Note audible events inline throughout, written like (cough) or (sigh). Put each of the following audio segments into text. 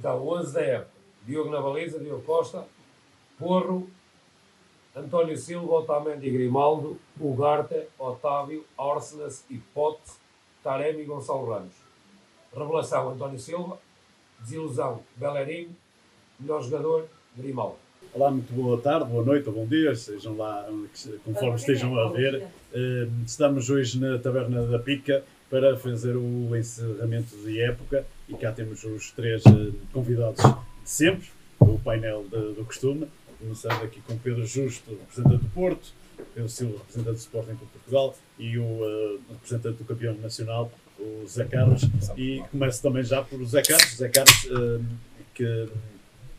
Então, 11 da época. Diogo na baliza, Diogo Costa, Porro, António Silva, Otamendi e Grimaldo, Ugarte, Otávio, Orsenas e Pote, Taremi e Gonçalo Ramos. Revelação, António Silva. Desilusão, Bellerin. Melhor jogador, Grimaldo. Olá, muito boa tarde, boa noite ou bom dia, sejam lá conforme estejam a ver. Eh, estamos hoje na Taberna da Pica para fazer o encerramento de época e cá temos os três eh, convidados de sempre, o painel do costume. Começando aqui com Pedro Justo, representante do Porto, Pedro Silva, representante do Sporting de Portugal e o uh, representante do campeão nacional, o Zé Carlos. E começo também já por Zé Carlos. Zé Carlos, uh, que,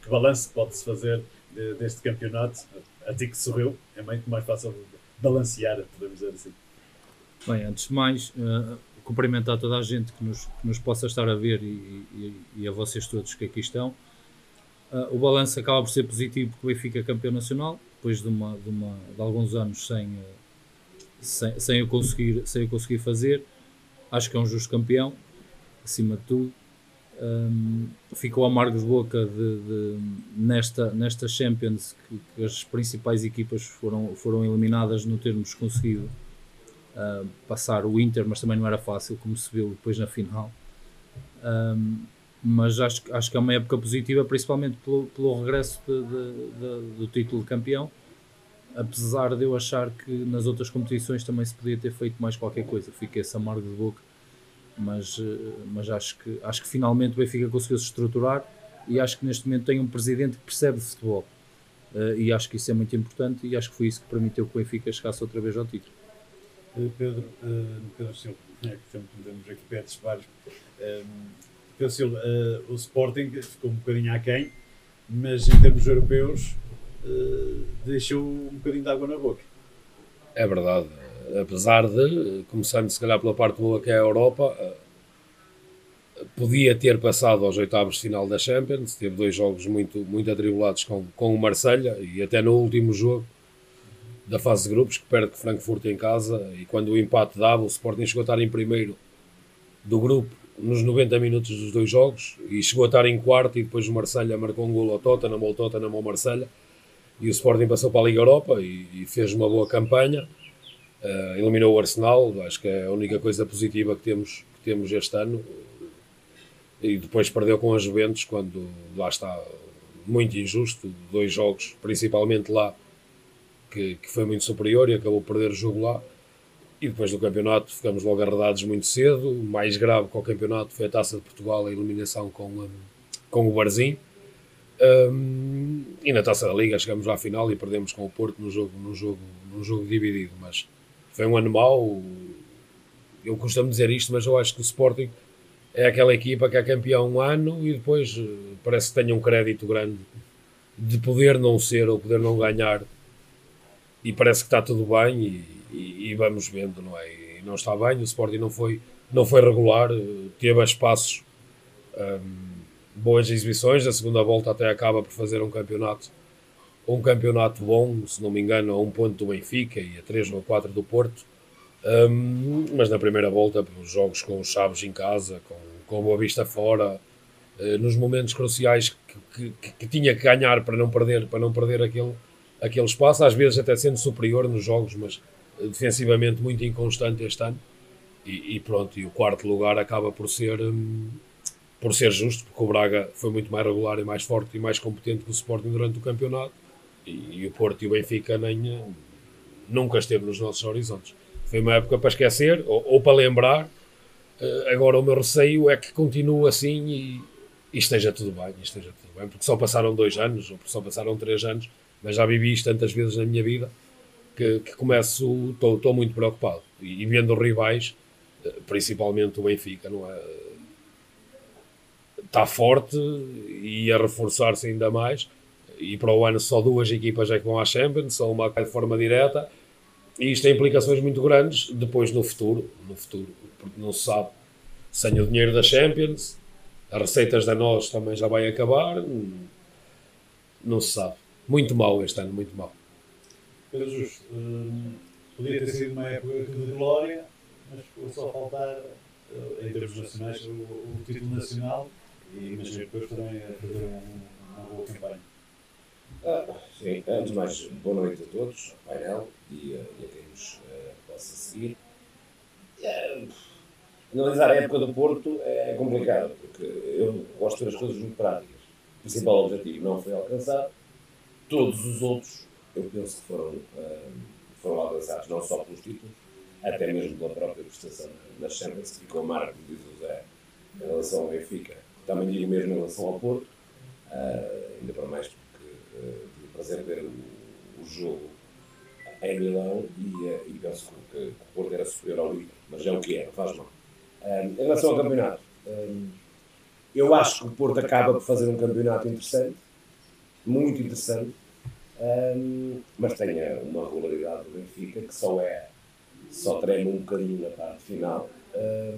que balanço pode-se fazer de, deste campeonato? A ti que sorriu, é muito mais fácil balancear, podemos dizer assim. Bem, antes de mais, uh, cumprimentar toda a gente que nos, que nos possa estar a ver e, e, e, a vocês todos que aqui estão. Uh, o balanço acaba por ser positivo porque o Benfica é campeão nacional, depois de, uma, de, uma, de alguns anos sem, uh, sem, sem, o conseguir, sem o conseguir fazer. Acho que é um justo campeão, acima de tudo. Um, ficou amargo de boca de, de, nesta, nesta Champions que, que, as principais equipas foram, foram eliminadas no termos conseguido uh, passar o Inter, mas também não era fácil, como se viu depois na final. Um, mas acho, acho que é uma época positiva, principalmente pelo, pelo regresso de, de, de, do título de campeão. Apesar de eu achar que nas outras competições também se podia ter feito mais qualquer coisa, fiquei esse amargo de boca. Mas, ah, mas acho, que, acho que finalmente o Benfica conseguiu se estruturar e acho que neste momento tem um presidente que percebe de futebol. Uh, e acho que isso é muito importante e acho que foi isso que permitiu que o Benfica chegasse outra vez ao título. Pedro, uh, Pedro Silva, é que temos aqui pets vários. Um, Pedro Silva, o Sporting ficou um bocadinho aquém, mas em termos europeus deixou um bocadinho de água na boca. É verdade. Apesar de, começando se calhar pela parte boa que é a Europa, podia ter passado aos oitavos de final da Champions, teve dois jogos muito, muito atribulados com, com o Marselha e até no último jogo da fase de grupos, que perde Frankfurt em casa, e quando o empate dava, o Sporting chegou a estar em primeiro do grupo nos 90 minutos dos dois jogos, e chegou a estar em quarto, e depois o Marselha marcou um gol ao Tottenham, o Tottenham ao Marselha, e o Sporting passou para a Liga Europa e, e fez uma boa campanha, uh, eliminou o Arsenal, acho que é a única coisa positiva que temos, que temos este ano, e depois perdeu com a Juventus, quando lá está muito injusto, dois jogos, principalmente lá, que, que, foi muito superior e acabou por perder o jogo lá. E depois do campeonato ficamos logo arredados muito cedo. O mais grave com o campeonato foi a Taça de Portugal, a eliminação com, com o Barzim. Um, e na Taça da Liga chegamos à final e perdemos com o Porto no jogo, no jogo, no jogo dividido. Mas foi um ano mau. Eu costumo dizer isto, mas eu acho que o Sporting é aquela equipa que é campeão um ano e depois eh, parece que tenha um crédito grande de poder não ser ou poder não ganhar e parece que está tudo bem e, e, e, vamos vendo, não é? E não está bem, o Sporting não foi, não foi regular, teve espaços, um, boas exibições, a segunda volta até acaba por fazer um campeonato um campeonato bom, se não me engano, a um ponto do Benfica e a três ou quatro do Porto, um, mas na primeira volta, pelos jogos com os Chaves em casa, com, com a Boa Vista fora, uh, nos momentos cruciais que, que, que, tinha que ganhar para não perder, para não perder aquele aquele espaço, às vezes até sendo superior nos jogos, mas eh, defensivamente muito inconstante este ano. E, e pronto, e o quarto lugar acaba por ser, hum, por ser justo, porque o Braga foi muito mais regular e mais forte e mais competente que o Sporting durante o campeonato. E, e o Porto e o Benfica nem, eh, nunca esteve nos nossos horizontes. Foi uma época para esquecer ou, ou para lembrar. Uh, agora o meu receio é que continue assim e, e esteja tudo bem, esteja tudo bem, porque só passaram dois anos ou só passaram três anos mas já vivi isto tantas vezes na minha vida que, que começo, estou muito preocupado. E, e vendo rivais, eh, principalmente o Benfica, não é? Está forte e a reforçar-se ainda mais. E para o ano só duas equipas é que vão à Champions, só uma de forma direta. E isto tem implicações muito grandes depois no futuro, no futuro, porque não se sabe sem o dinheiro da Champions, as receitas da nós também já vai acabar, não se sabe. Muito mal este ano, muito mal. Pedro Justo, hum, podia ter sido uma época de glória, mas ficou só faltar, uh, em termos nacionais, o, o, título nacional e imagino depois também a fazer um, uma boa campanha. Ah, sim, antes de mais, boa noite a todos, ao painel e, a- e a quem nos eh, possa seguir. Eh, analisar a época do Porto é complicado, porque eu gosto de ver as coisas muito práticas. O principal objetivo não foi alcançado, todos os outros, eu penso que foram, eh, foram alcançados, não só pelos títulos, até mesmo pela própria prestação nas Champions, que ficou a marca, diz o Zé, em relação ao Benfica. Também digo mesmo em relação ao Porto, ah, ainda para mais porque ah, tive o prazer de ver o, o jogo em Milão e, e penso que, que o Porto era superior ao Inter, mas é o que é, não faz mal. Em relação ao campeonato, eu acho que o Porto acaba por fazer um campeonato interessante, muito interessante, ah, mas tem ah, uma regularidade do Benfica que só é, só treme um bocadinho na parte final ah,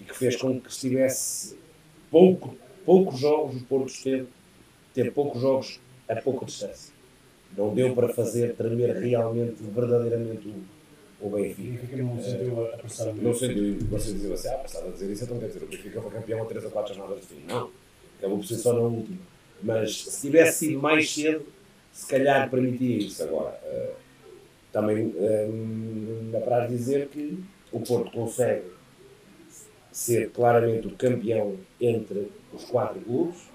e que fez com que estivesse pouco, poucos jogos, o Porto esteve ter poucos jogos a pouca distância. Não deu para fazer tremer realmente, verdadeiramente o, o O Benfica. Benfica não sentiu a pressão Não sentiu, vocês diziam assim, ah, passado a dizer isso, então quer dizer, o Benfica foi campeão a 3 a 4 jornadas de fim. Não, acabou por ser só na última. Mas se tivesse sido mais cedo, se calhar permitia isso. Agora, eh, também eh, dá para dizer que o Porto consegue ser claramente o campeão entre os quatro clubes,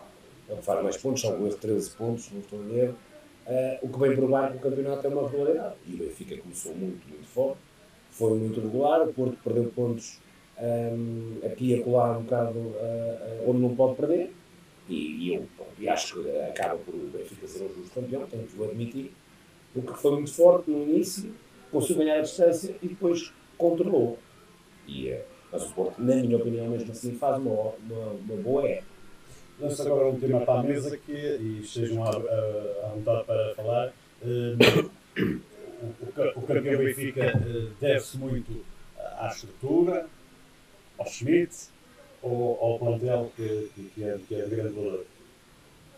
ele faz mais pontos, são esses 13 pontos, não estou a ver, eh, o que vem provar que o campeonato é uma regularidade. E o Benfica começou muito, muito forte, foi muito regular, o Porto perdeu pontos ehm, aqui e acolá um bocado eh, onde não pode perder, e, e eu e acho que acaba por o Benfica ser um justo campeão, tenho que o admitir, porque foi muito forte no início, conseguiu ganhar a distância e depois controlou. E, eh, mas o Porto, na minha opinião, mesmo assim, faz uma, uma, uma boa época. Lanço agora um tema para a mesa que, e estejam à, à- vontade para falar. Eh, o, o o campeão Benfica eh, deve-se muito à estrutura, ao Schmidt ou ao plantel que, que, é, que é de grande valor.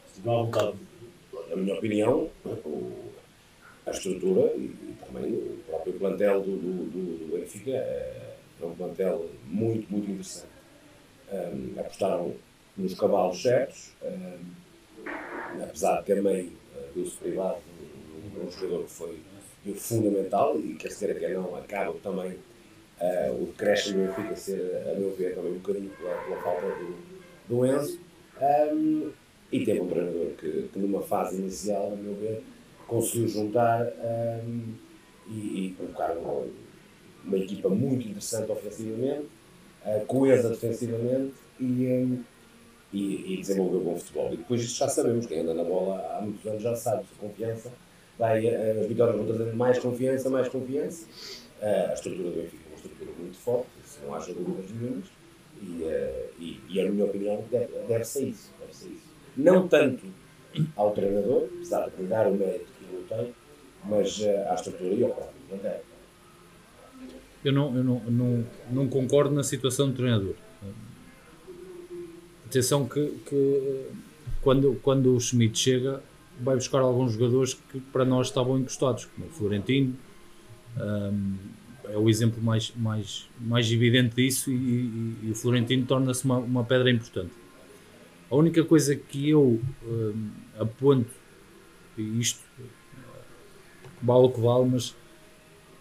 Estejam à vontade. na minha opinião, a estrutura e, e também o próprio plantel do, do, do- do Benfica é, é um plantel muito, muito interessante. Ahm, apostaram nos cavalos certos, ahm, apesar de ter meio uh, do privado um, um jogador que foi fundamental e quer dizer que não acaba também ah, o decréscimo do Benfica ser, a meu ver, também um bocadinho pela, pela falta do, do Enzo. Ahm, e teve um treinador que, que numa fase inicial, a meu ver, conseguiu juntar ahm, e, e colocar uma, uma equipa muito interessante ofensivamente, ah, coesa defensivamente e, ahm, e, e desenvolveu bom futebol. E depois isto já sabemos, quem anda na bola há muitos anos já sabe, a confiança, vai, ah, as vitórias vão trazer mais confiança, mais confiança. Ah, a estrutura do Benfica estrutura muito forte, isso não haja dúvidas nenhumas. E, ah, e, e a minha opinião deve, deve ser isso. Deve ser isso não tanto ao treinador, apesar de dar o mérito que ele tem, mas eh, à estrutura e ao próprio plantel. Eu não, eu não, não, não concordo na situação do treinador. Atenção que, que quando, quando o Schmidt chega, vai buscar alguns jogadores que para nós estavam encostados, como o Florentino. hum, é o exemplo mais, mais, mais evidente disso e, e- e o Florentino torna-se uma, uma pedra importante. A única coisa que eu hum, aponto, e isto vale o que vale, mas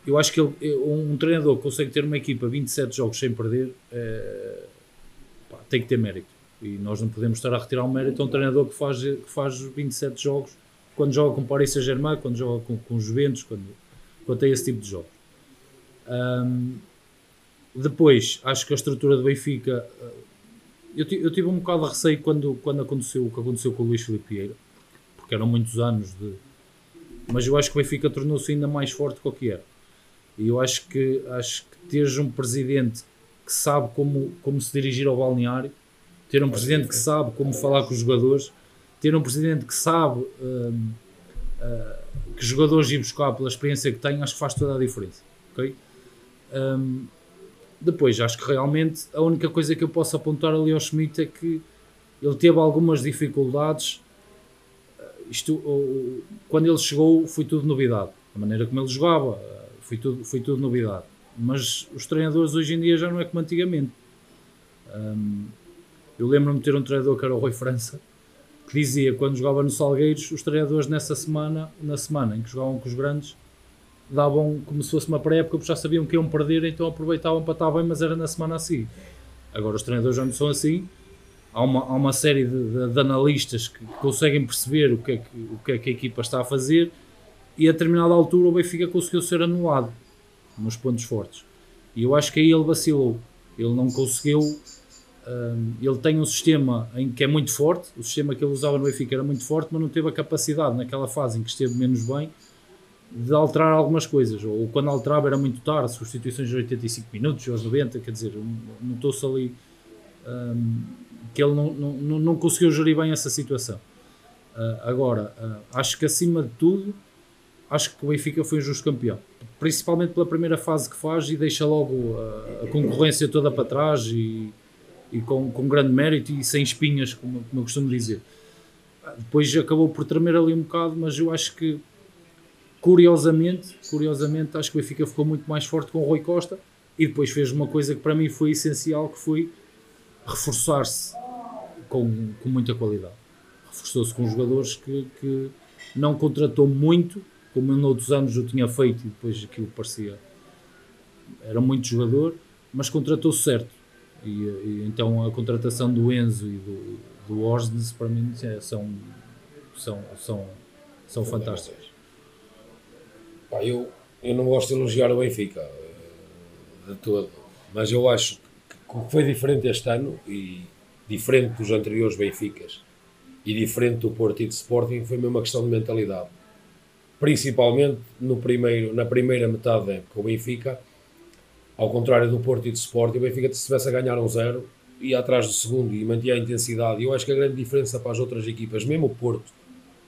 eu acho que ele- um treinador que consegue ter uma equipa 27 jogos sem perder eh, pá, tem que ter mérito. E nós não podemos estar a retirar um mérito a um treinador que faz, que faz 27 jogos quando joga com Paris Saint-Germain, quando joga com, com Juventus, quando, quando tem esse tipo de jogos. Ahm, depois, acho que a estrutura do Benfica. eh, Eu, eu tive um bocado de receio quando, quando aconteceu o que aconteceu com o Luís Filipe Vieira, porque eram muitos anos de. Mas eu acho que o Benfica tornou-se ainda mais forte do que era. E eu acho que, acho que teres um presidente que sabe como, como se dirigir ao balneário, ter um presidente que sabe como falar com os jogadores, ter um presidente que sabe ah, que jogadores ir buscar pela experiência que tem, acho que faz toda a diferença. ok? Hum, depois, acho que realmente a única coisa que eu posso apontar ali ao Schmidt é que ele teve algumas dificuldades. Ah, Isto, quando ele chegou, foi tudo novidade. A maneira como ele jogava, ah, foi tudo, foi tudo novidade. Mas os treinadores hoje em dia já não é como antigamente. Hum, Eu lembro-me de ter um treinador que era o Rui França, que dizia quando jogava no Salgueiros, os treinadores nessa semana, na semana em que jogavam com os grandes, davam como se fosse uma pré-época, porque já sabiam que iam perder, então aproveitavam para estar bem, mas era na semana assim. Agora os treinadores já não são assim. Há uma, há uma série de, de, de analistas que conseguem perceber o que, é que, o que é que a equipa está a fazer e a determinada altura o Benfica conseguiu ser anulado nos pontos fortes. E eu acho que aí ele vacilou. Ele não conseguiu. Um, ele tem um sistema em que é muito forte. O sistema que ele usava no Benfica era muito forte, mas não teve a capacidade naquela fase em que esteve menos bem de alterar algumas coisas. Ou quando alterava era muito tarde, substituições de 85 minutos, aos 90, quer dizer, notou-se ali um, que ele não, não, não conseguiu gerir bem essa situação. Uh, agora, uh, acho que acima de tudo, acho que o Benfica foi um justo campeão. Principalmente pela primeira fase que faz e deixa logo a, a concorrência toda para trás e, e com, com grande mérito e sem espinhas, como, como eu costumo dizer. Depois acabou por tremer ali um bocado, mas eu acho que curiosamente, curiosamente, acho que o Benfica ficou muito mais forte com o Rui Costa e depois fez uma coisa que para mim foi essencial, que foi reforçar-se com, com muita qualidade. Reforçou-se com jogadores que, que não contratou muito, como em outros anos eu tinha feito e depois aquilo parecia era muito jogador, mas contratou certo. E, e, então a contratação do Enzo e do, do Orsnes para mim é, são, são, são, são fantásticas. Pá, eu, eu não gosto de elogiar o Benfica eh, de todo, mas eu acho que o que foi diferente este ano e diferente dos anteriores Benficas e diferente do Porto e do Sporting foi mesmo uma questão de mentalidade. Principalmente no primeiro, na primeira metade época, o Benfica, ao contrário do Porto e do Sporting, o Benfica se tivesse a ganhar um zero, ia atrás do segundo e mantinha a intensidade. E eu acho que a grande diferença para as outras equipas, mesmo o Porto,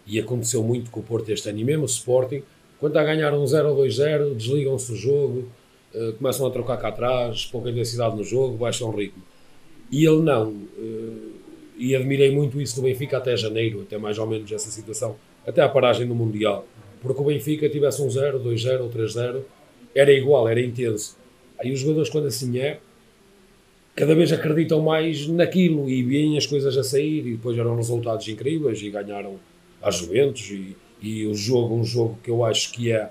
e aconteceu muito com o Porto este ano, e mesmo o Sporting, quando está a ganhar um 0 ou 2-0, desligam-se o jogo, uh, começam a trocar cá atrás, pouca intensidade no jogo, baixam o ritmo. E ele não. Uh, e admirei muito isso do Benfica até janeiro, até mais ou menos essa situação, até a paragem do Mundial. Porque o Benfica tivesse um 0, 2-0 ou 3-0, era igual, era intenso. Aí os jogadores, quando assim é, cada vez acreditam mais naquilo e veem as coisas a sair e depois eram resultados incríveis e ganharam a Juventus e, e o jogo, um jogo que eu acho que é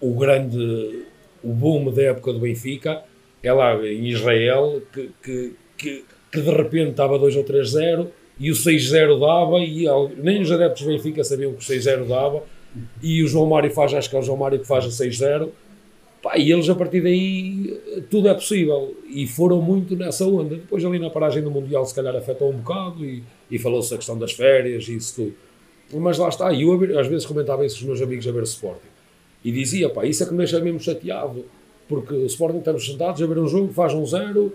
o grande, o boom da época do Benfica, é lá em Israel, que, que, que, que de repente estava 2 ou 3-0 e o 6-0 dava e nem os adeptos do Benfica sabiam que o 6-0 dava e o João Mário faz, acho que é o João Mário que faz o 6-0 e eles a partir daí tudo é possível. E foram muito nessa onda. Depois ali na paragem do Mundial se calhar afetou um bocado e, e falou-se a questão das férias e isso tudo mas lá está, e eu às vezes comentava isso com os meus amigos a ver o Sporting. E dizia, pá, isso é que me deixa mesmo chateado. Porque o Sporting estamos sentados a ver um jogo, faz um zero,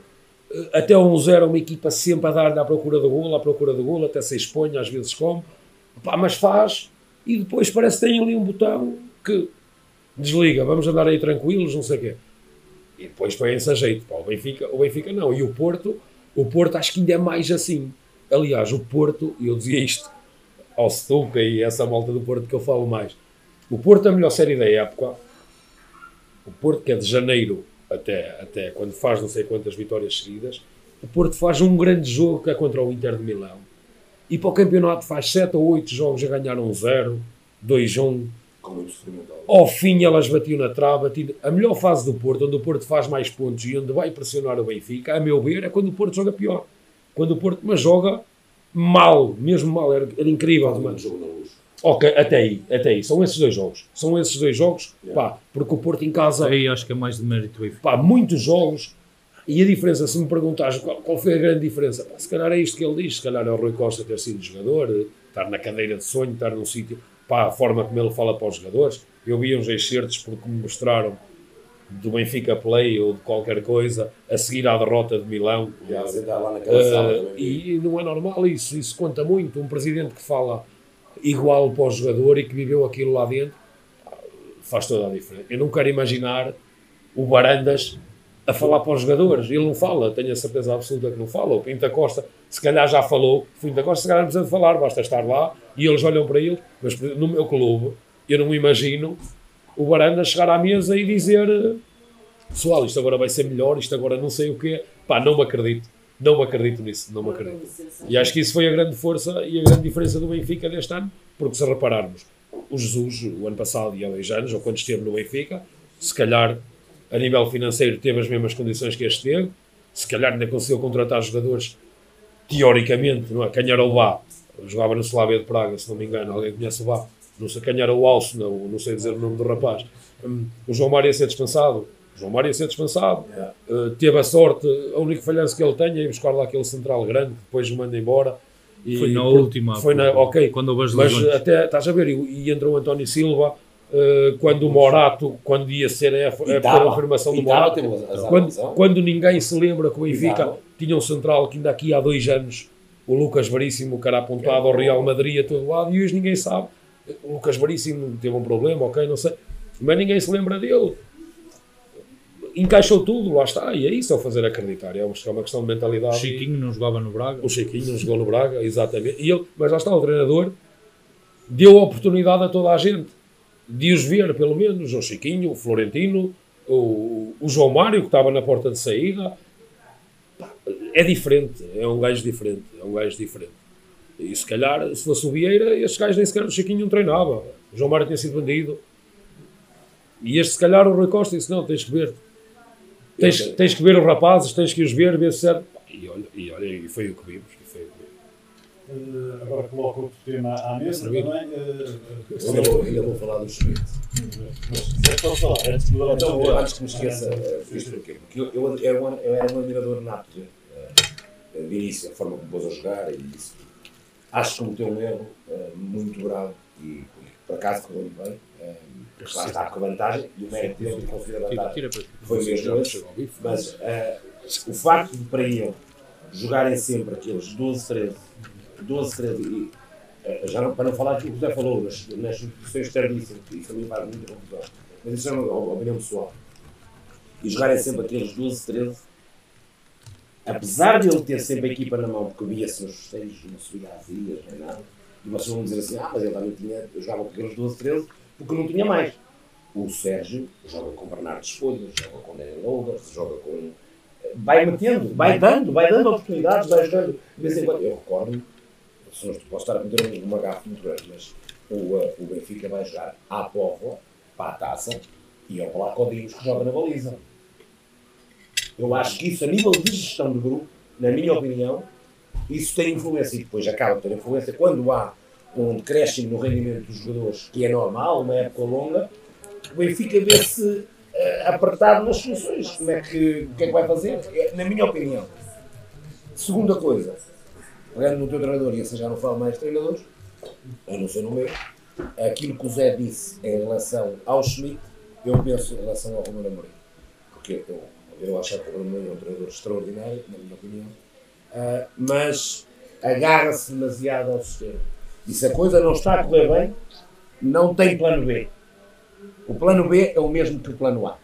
eh, até um zero uma equipa sempre a dar-lhe à procura do golo, à procura do golo, até se expõe, às vezes como. Pá, mas faz, e depois parece que tem ali um botão que desliga, vamos andar aí tranquilos, não sei o quê. E depois põe-se a jeito. Pá, o, Benfica, o Benfica não. E o Porto, o Porto acho que ainda é mais assim. Aliás, o Porto, eu dizia isto ao Stuka e essa malta do Porto que eu falo mais. O Porto é a melhor série da época. O Porto, que é de janeiro até, até quando faz não sei quantas vitórias seguidas, o Porto faz um grande jogo que é contra o Inter de Milão. E para o campeonato faz 7 ou 8 jogos a ganhar um 0, 2-1. Ao fim elas batiam na trava. A melhor fase do Porto, onde o Porto faz mais pontos e onde vai pressionar o Benfica, a meu ver, é quando o Porto joga pior. Quando o Porto mas joga mal, mesmo mal, era, era incrível. Um jogo na luz. Ok, até aí, até aí. São esses dois jogos. São esses dois jogos, yeah. pá, porque o Porto em casa. Aí acho que é mais de mérito. Pá, muitos jogos. E a diferença, se me perguntares qual, qual foi a grande diferença, pá, se calhar é isto que ele diz, se calhar é o Rui Costa ter sido jogador, estar na cadeira de sonho, estar num sítio, pá, a forma como ele fala para os jogadores. Eu vi uns excertos porque me mostraram do Benfica Play ou de qualquer coisa a seguir à derrota de Milão. Já, lá naquela uh, sala e, e não é normal isso, isso conta muito. Um presidente que fala igual para o jogador e que viveu aquilo lá dentro faz toda a diferença. Eu não quero imaginar o Barandas a falar para os jogadores. Ele não fala, tenho a certeza absoluta que não fala. O Pinta Costa, se calhar já falou. O Pinta Costa, se calhar não precisa de falar, basta estar lá e eles olham para ele. Mas no meu clube, eu não imagino o Baranda chegar à mesa e dizer pessoal, isto agora vai ser melhor, isto agora não sei o quê. Pá, não me acredito. Não me acredito nisso, não me acredito. E acho que isso foi a grande força e a grande diferença do Benfica deste ano, porque se repararmos, o Jesus, o ano passado e há dois anos, ou quando esteve no Benfica, se calhar a nível financeiro teve as mesmas condições que este teve, se calhar ainda conseguiu contratar jogadores teoricamente, não é? Quem era o Bá, jogava no Slavia de Praga, se não me engano, alguém conhece o Bá, não sei quem era o Alce, não, não sei dizer o nome do rapaz. Hum, o João Mário ia ser dispensado, o João Mário ia ser dispensado, Uh, teve a sorte, a única falhança que ele tem é ir buscar lá aquele central grande, que depois o manda embora. E Foi na por- última, Foi na, ok. quando houve as Mas lesões. até, estás a ver, e, e entrou o António Silva, uh, quando o Morato, quando ia ser a, tava, afirmação do Morato, de quando, quando ninguém se lembra que o Benfica tinha um central que ainda aqui há dois anos, o Lucas Veríssimo, que era apontado ao Real Madrid a todo lado, e hoje ninguém sabe. O Lucas Veríssimo teve um problema, ok, não sei, mas ninguém se lembra dele. Encaixou tudo, lá está, e é isso, é o fazer acreditar. É uma, é uma questão de mentalidade. O Chiquinho não jogava no Braga. O Chiquinho não jogou no Braga, exatamente. E ele, mas lá está, o treinador deu a oportunidade a toda a gente de os ver, pelo menos. O Chiquinho, o Florentino, o, o João Mário, que estava na porta de saída. É diferente, é um gajo diferente. É um gajo diferente. E se calhar, se fosse o Vieira, estes gajos nem sequer o Chiquinho não treinava. O João Mário tinha sido vendido. E este, se calhar, o Rui Costa disse: Não, tens que ver. Tens, tens que ver os rapazes, tens que os ver, ver se serve. E olha, e olha, e foi o que vimos. E foi o que vimos. Eh, agora coloco outro tema à mesa também. eh, Ainda vou, ainda vou falar do Schmidt. mas se quiser, posso falar. Antes de mudar Então, antes que me esqueça, eh, porquê? Porque eu, eu, eu, era um- eu era um admirador nato eh, de início, a forma como pôs a jogar e isso. Acho que cometeu um erro eh, muito grave e, por acaso correu bem. porque lá está com a vantagem e o mérito dele de conseguir a vantagem foi mesmo esse. Mas eh, o facto de para ele jogarem sempre aqueles 12, 13, 12, 13 e já não, para não falar aquilo que o Zé falou, nas, nas tardíssimas, que isso também faz muita confusão. Mas isso é uma opinião pessoal. E jogarem sempre aqueles 12, 13, apesar de ele ter sempre a equipa na mão, porque via-se nos festejos, não subia às ilhas, nem nada, e vocês vão dizer assim, ah, mas ele também tinha, eu jogava com aqueles 12, 13, porque não tinha mais. O Sérgio joga com Bernardo Escolho, joga com Daniel Lourdes, joga com. Vai metendo, vai dando, vai dando oportunidades, vai jogando de vez em quando. Eu recordo, se não posso estar a meter uma gafa muito grande, mas o, eh, o Benfica vai jogar à Póvoa, para a taça, e ao Placodinhos que joga na baliza. Eu acho que isso, a nível de gestão de grupo, na minha opinião, isso tem influência. E depois acaba por ter influência quando há um decréscimo no rendimento dos jogadores, que é normal, uma época longa, o Benfica vê-se eh, apertado nas soluções. Como é que, o que é que vai fazer? É, na minha opinião. Segunda coisa, pegando no teu treinador, e assim já não falo mais de treinadores, a não ser no meu, aquilo que o Zé disse em relação ao Schmidt, eu penso em relação ao Romano Amorim. Porque eu, eu acho que o é um treinador extraordinário, na minha opinião, ah, mas agarra-se demasiado ao sistema. E se a coisa não está a correr bem, não tem plano B. O plano B é o mesmo que o plano A.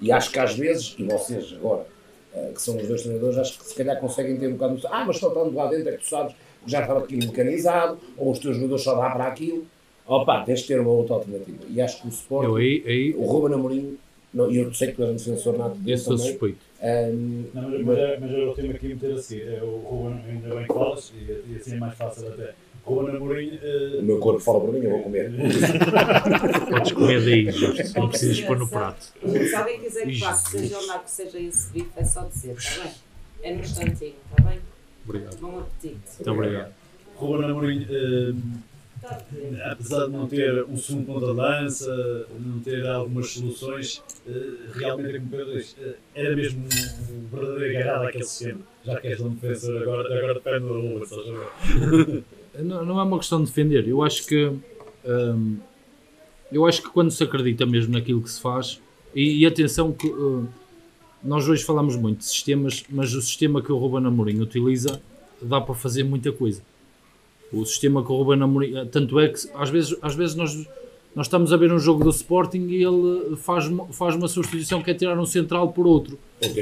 E acho que às vezes, e vocês agora, eh, que são os dois treinadores, acho que se calhar conseguem ter um bocado de. Ah, mas só estando lá dentro é que tu sabes que já estava aquilo mecanizado, ou os teus jogadores só dá para aquilo. Opa, tens de ter uma outra alternativa. E acho que o Sport, Eu aí, aí o Ruben Amorim, não, e eu sei que és um defensor nato dele esse eu suspeito. ehm, Não, mas, mas, é- mas eu tenho aqui a meter a seguir. É o Ruben, ainda bem que falas, e, e assim é mais fácil até. Ruben Amorim. eh, o meu corpo fala por mim, eu vou comer. (laughs) Podes comer daí, Jorge. Não precisas pôr no prato. Se alguém quiser que faça, seja o naco, seja esse bife, é só dizer, está bem? É no instantinho, está bem? Obrigado. Bom apetite. Muito obrigado. Ruben Amorim, eh, apesar de não ter um segundo de lança, não ter algumas soluções, eh, realmente, como Pedro diz, eh, era mesmo um verdadeiro agarrado àquele sistema. Já que és um defensor, agora, agora depende do Ruben, estás a ver? (laughs) Não, não é uma questão de defender. Eu acho que hum, eu acho que quando se acredita mesmo naquilo que se faz, e, e atenção que hum, nós hoje falamos muito de sistemas, mas o sistema que o Ruben Amorim utiliza dá para fazer muita coisa. O sistema que o Ruben Amorim, eh, tanto é que às vezes, às vezes nós, nós estamos a ver um jogo do Sporting e ele faz, uma- faz uma substituição que é tirar um central por outro.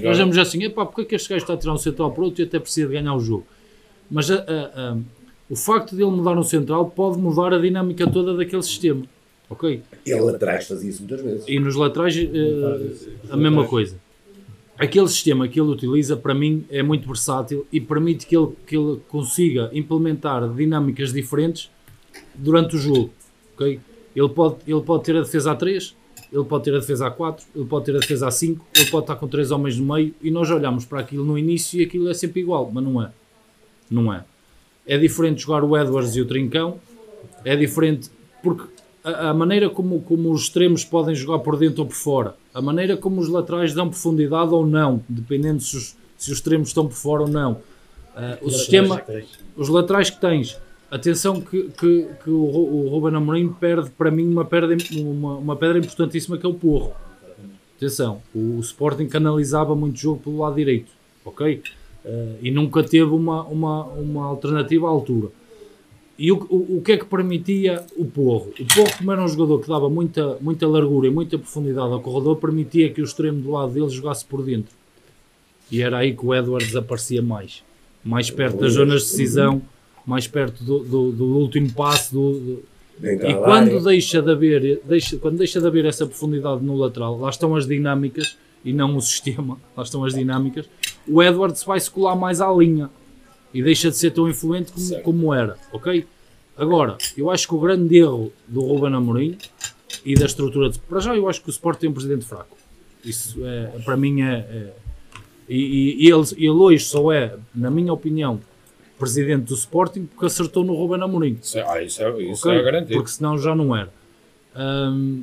Nós vamos assim, epá, porque é que este gajo está a tirar um central por outro e até precisa de ganhar o jogo? Mas a- a- a- o facto de ele mudar um central pode mudar a dinâmica toda daquele sistema. Ok? Ele atrás fazia isso muitas vezes. E nos laterais eh, a mesma coisa. Aquele sistema que ele utiliza, para mim, é muito versátil e permite que ele, que ele consiga implementar dinâmicas diferentes durante o jogo. ok? Ele, pode, ele pode ter a defesa a 3, ele pode ter a defesa a 4, ele pode ter a defesa a 5, ele pode estar com 3 homens no meio e nós olhamos para aquilo no início e aquilo é sempre igual, mas não é. Não é. É diferente jogar o Edwards e o Trincão, é diferente porque a, a maneira como, como os extremos podem jogar por dentro ou por fora, a maneira como os laterais dão profundidade ou não, dependendo se os, se os extremos estão por fora ou não. Ah, o sistema, os laterais que tens, atenção que, que, que o, o Ruben Amorim perde para mim uma pedra, uma, uma pedra importantíssima que é o Porro. Atenção, o, o Sporting canalizava muito jogo pelo lado direito, ok? Ah, e nunca teve uma, uma, uma alternativa à altura. E o, o, o que é que permitia o Porro? O Porro, como era um jogador que dava muita, muita largura e muita profundidade ao corredor, permitia que o extremo do lado dele jogasse por dentro. E era aí que o Edwards aparecia mais. Mais perto das zonas de decisão, mais perto do, do, do último passo. Do, do- E quando deixa, de haver, deixa, quando deixa de haver essa profundidade no lateral, lá estão as dinâmicas e não o (laughs) sistema, lá estão as dinâmicas, o Edwards vai-se colar mais à linha e deixa de ser tão influente como, como era, ok? Agora, eu acho que o grande erro do Ruben Amorim e da estrutura de... Para já eu acho que o Sport tem um presidente fraco. Isso é, para mim é... é- e, e- e ele, ele hoje só é, na minha opinião, presidente do Sporting porque acertou no Ruben Amorim. É, ah, isso é, isso Ok? é garantido. Porque senão já não era. Ahm,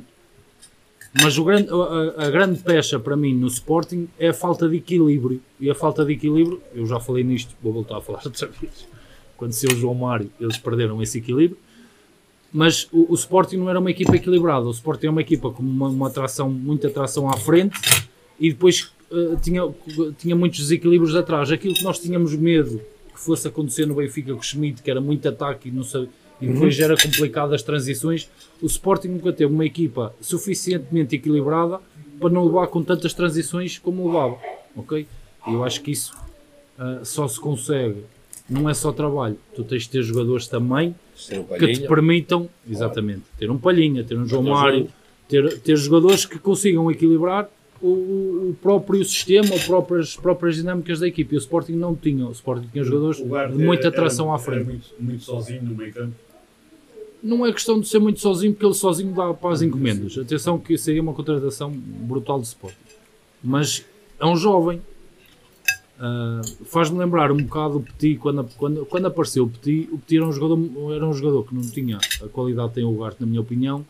mas o grande, a, a- grande pecha para mim no Sporting é a falta de equilíbrio. E a falta de equilíbrio, eu já falei nisto, vou voltar a falar (laughs) outra vez. Quando saiu o João Mário, eles perderam esse equilíbrio. Mas o, o Sporting não era uma equipa equilibrada. O Sporting é uma equipa com uma, uma atração, muita atração à frente e depois eh, tinha, tinha muitos desequilíbrios atrás. Aquilo que nós tínhamos medo que fosse acontecer no Benfica com o Schmidt, que era muito ataque e, não sei, e depois era complicado as transições, o Sporting nunca teve uma equipa suficientemente equilibrada para não levar com tantas transições como levava. Ok? E eu acho que isso ah, só se consegue, não é só trabalho, tu tens de ter jogadores também um que te permitam, exatamente, ter um Palhinha, ter um João Ter Mário, ter, ter jogadores que consigam equilibrar o, o próprio sistema, ou próprias, próprias dinâmicas da equipe. E o Sporting não tinha, o Sporting tinha jogadores de muita era- atração à era frente. muito, muito sozinho no meio campo. Não é questão de ser muito sozinho, porque ele sozinho dá para as encomendas. Atenção que seria uma contratação brutal do Sporting. Mas é um jovem. Ah, Faz-me lembrar um bocado o Petit, quando, quando, quando apareceu o Petit, o Petit era um, jogador, era um jogador que não tinha a qualidade que tem o Ugarte, na minha opinião,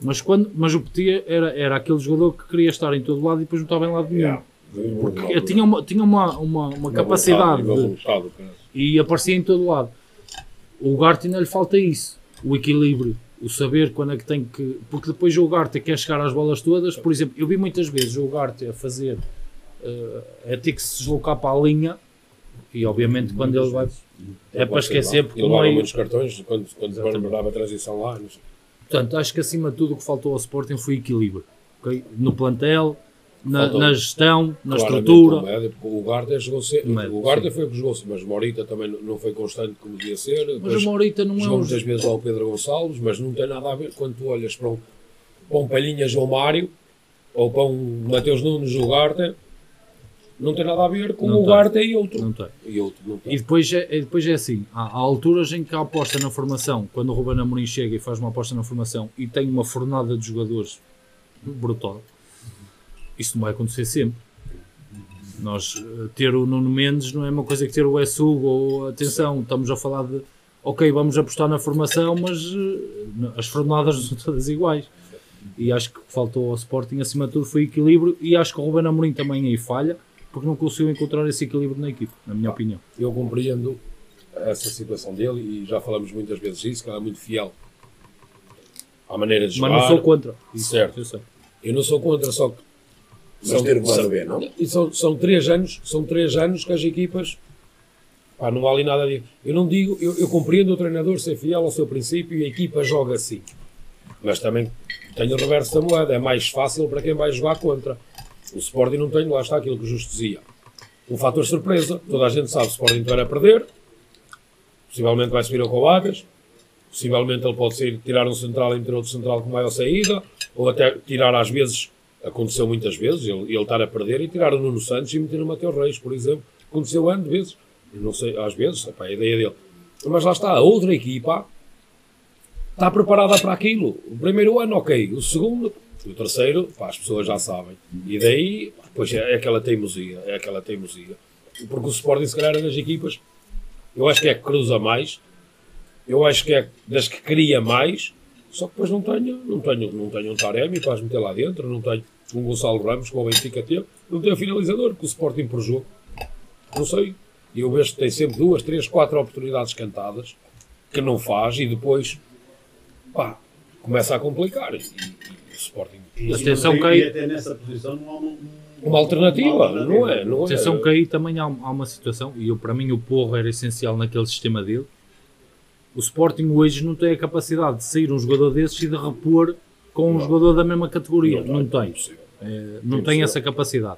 mas, quando, mas o Petit era, era aquele jogador que queria estar em todo lado e depois não estava em lado nenhum. Yeah. Porque tinha uma, tinha uma, uma, uma capacidade de, e aparecia em todo lado. O Ugarte ainda lhe falta isso, o equilíbrio, o saber quando é que tem que. Porque depois o Ugarte quer chegar às bolas todas. Por exemplo, eu vi muitas vezes o Ugarte a fazer. eh, a ter que se deslocar para a linha e obviamente quando ele vai. É para esquecer porque Ele levava meio. muitos cartões quando, quando dava a transição lá. Portanto, acho que acima de tudo o que faltou ao Sporting foi equilíbrio. ok? No plantel, na, na gestão, na estrutura. o médio, O Garda jogou sempre. Médio, O Garda sim. foi o que jogou mas Morita também não- foi constante como devia ser. Mas Depois o Morita não é jogou um. muitas vezes lá o Pedro Gonçalves, mas não tem nada a ver quando tu olhas para um, para um Palhinha João Mário ou para um Mateus Nunes o Garda. Não tem nada a ver com Não o tem. Garda e outro. Não tem. E outro não tem. E depois é, e depois é assim, há, há alturas em que a aposta na formação, quando o Ruben Amorim chega e faz uma aposta na formação e tem uma fornada de jogadores brutal, isso não vai acontecer sempre. Nós eh, ter o Nuno Mendes não é uma coisa que ter o Essugo ou atenção, estamos a falar de ok, vamos apostar na formação, mas eh, as fornadas não são todas iguais. E acho que faltou ao Sporting acima de tudo foi equilíbrio e acho que o Ruben Amorim também aí falha porque não conseguiu encontrar esse equilíbrio na equipe, na minha opinião. Eu compreendo essa situação dele e já falamos muitas vezes disso, que ele é muito fiel à maneira de Mas jogar. não sou contra. Isso, Certo. eu. Eu não sou contra, só que Mas ter o B, não? E são, são, três anos, são três anos que as equipas pá, não vale nada de. Eu não digo, eu, eu compreendo o treinador ser fiel ao seu princípio e a equipa joga assim. Mas também tem o reverso da moeda, é mais fácil para quem vai jogar contra. O Sporting não tem, lá está aquilo que o Justo dizia. Um fator surpresa, toda a gente sabe, o Sporting vai a perder, possivelmente vai subir ao Coates, possivelmente ele pode sair, tirar um central e meter outro central com maior saída, ou até tirar às vezes Aconteceu muitas vezes, ele, ele estar a perder e tirar o Nuno Santos e meter o Mateus Reis, por exemplo. Aconteceu de vezes. Eu não sei, às vezes, epá, a ideia dele. Mas lá está, a outra equipa está preparada para aquilo. O primeiro ano, ok. O segundo, o terceiro, pá, as pessoas já sabem. E daí, pois é, é aquela teimosia, é aquela teimosia. Porque o Sporting, se calhar, é das equipas, eu acho que é que cruza mais, eu acho que é das que cria mais, só que depois não tenho, não tenho, não tenho um Taremi para as meter lá dentro, não tenho um Gonçalo Ramos com o Benfica teve, não tenho finalizador, que o Sporting por jogo. Não sei. E eu vejo que tem sempre duas, três, quatro oportunidades cantadas que não faz e depois pá, começa a complicar. E, e o Sporting. E, Atenção, e, e até nessa posição não há um- Uma alternativa, não é? Não é? Atenção que aí também há, há uma situação, e eu, para mim o Porro era essencial naquele sistema dele. O Sporting hoje não tem a capacidade de sair um jogador desses e de repor com um jogador da mesma categoria. Não, tem. impossível. É, não tem essa capacidade.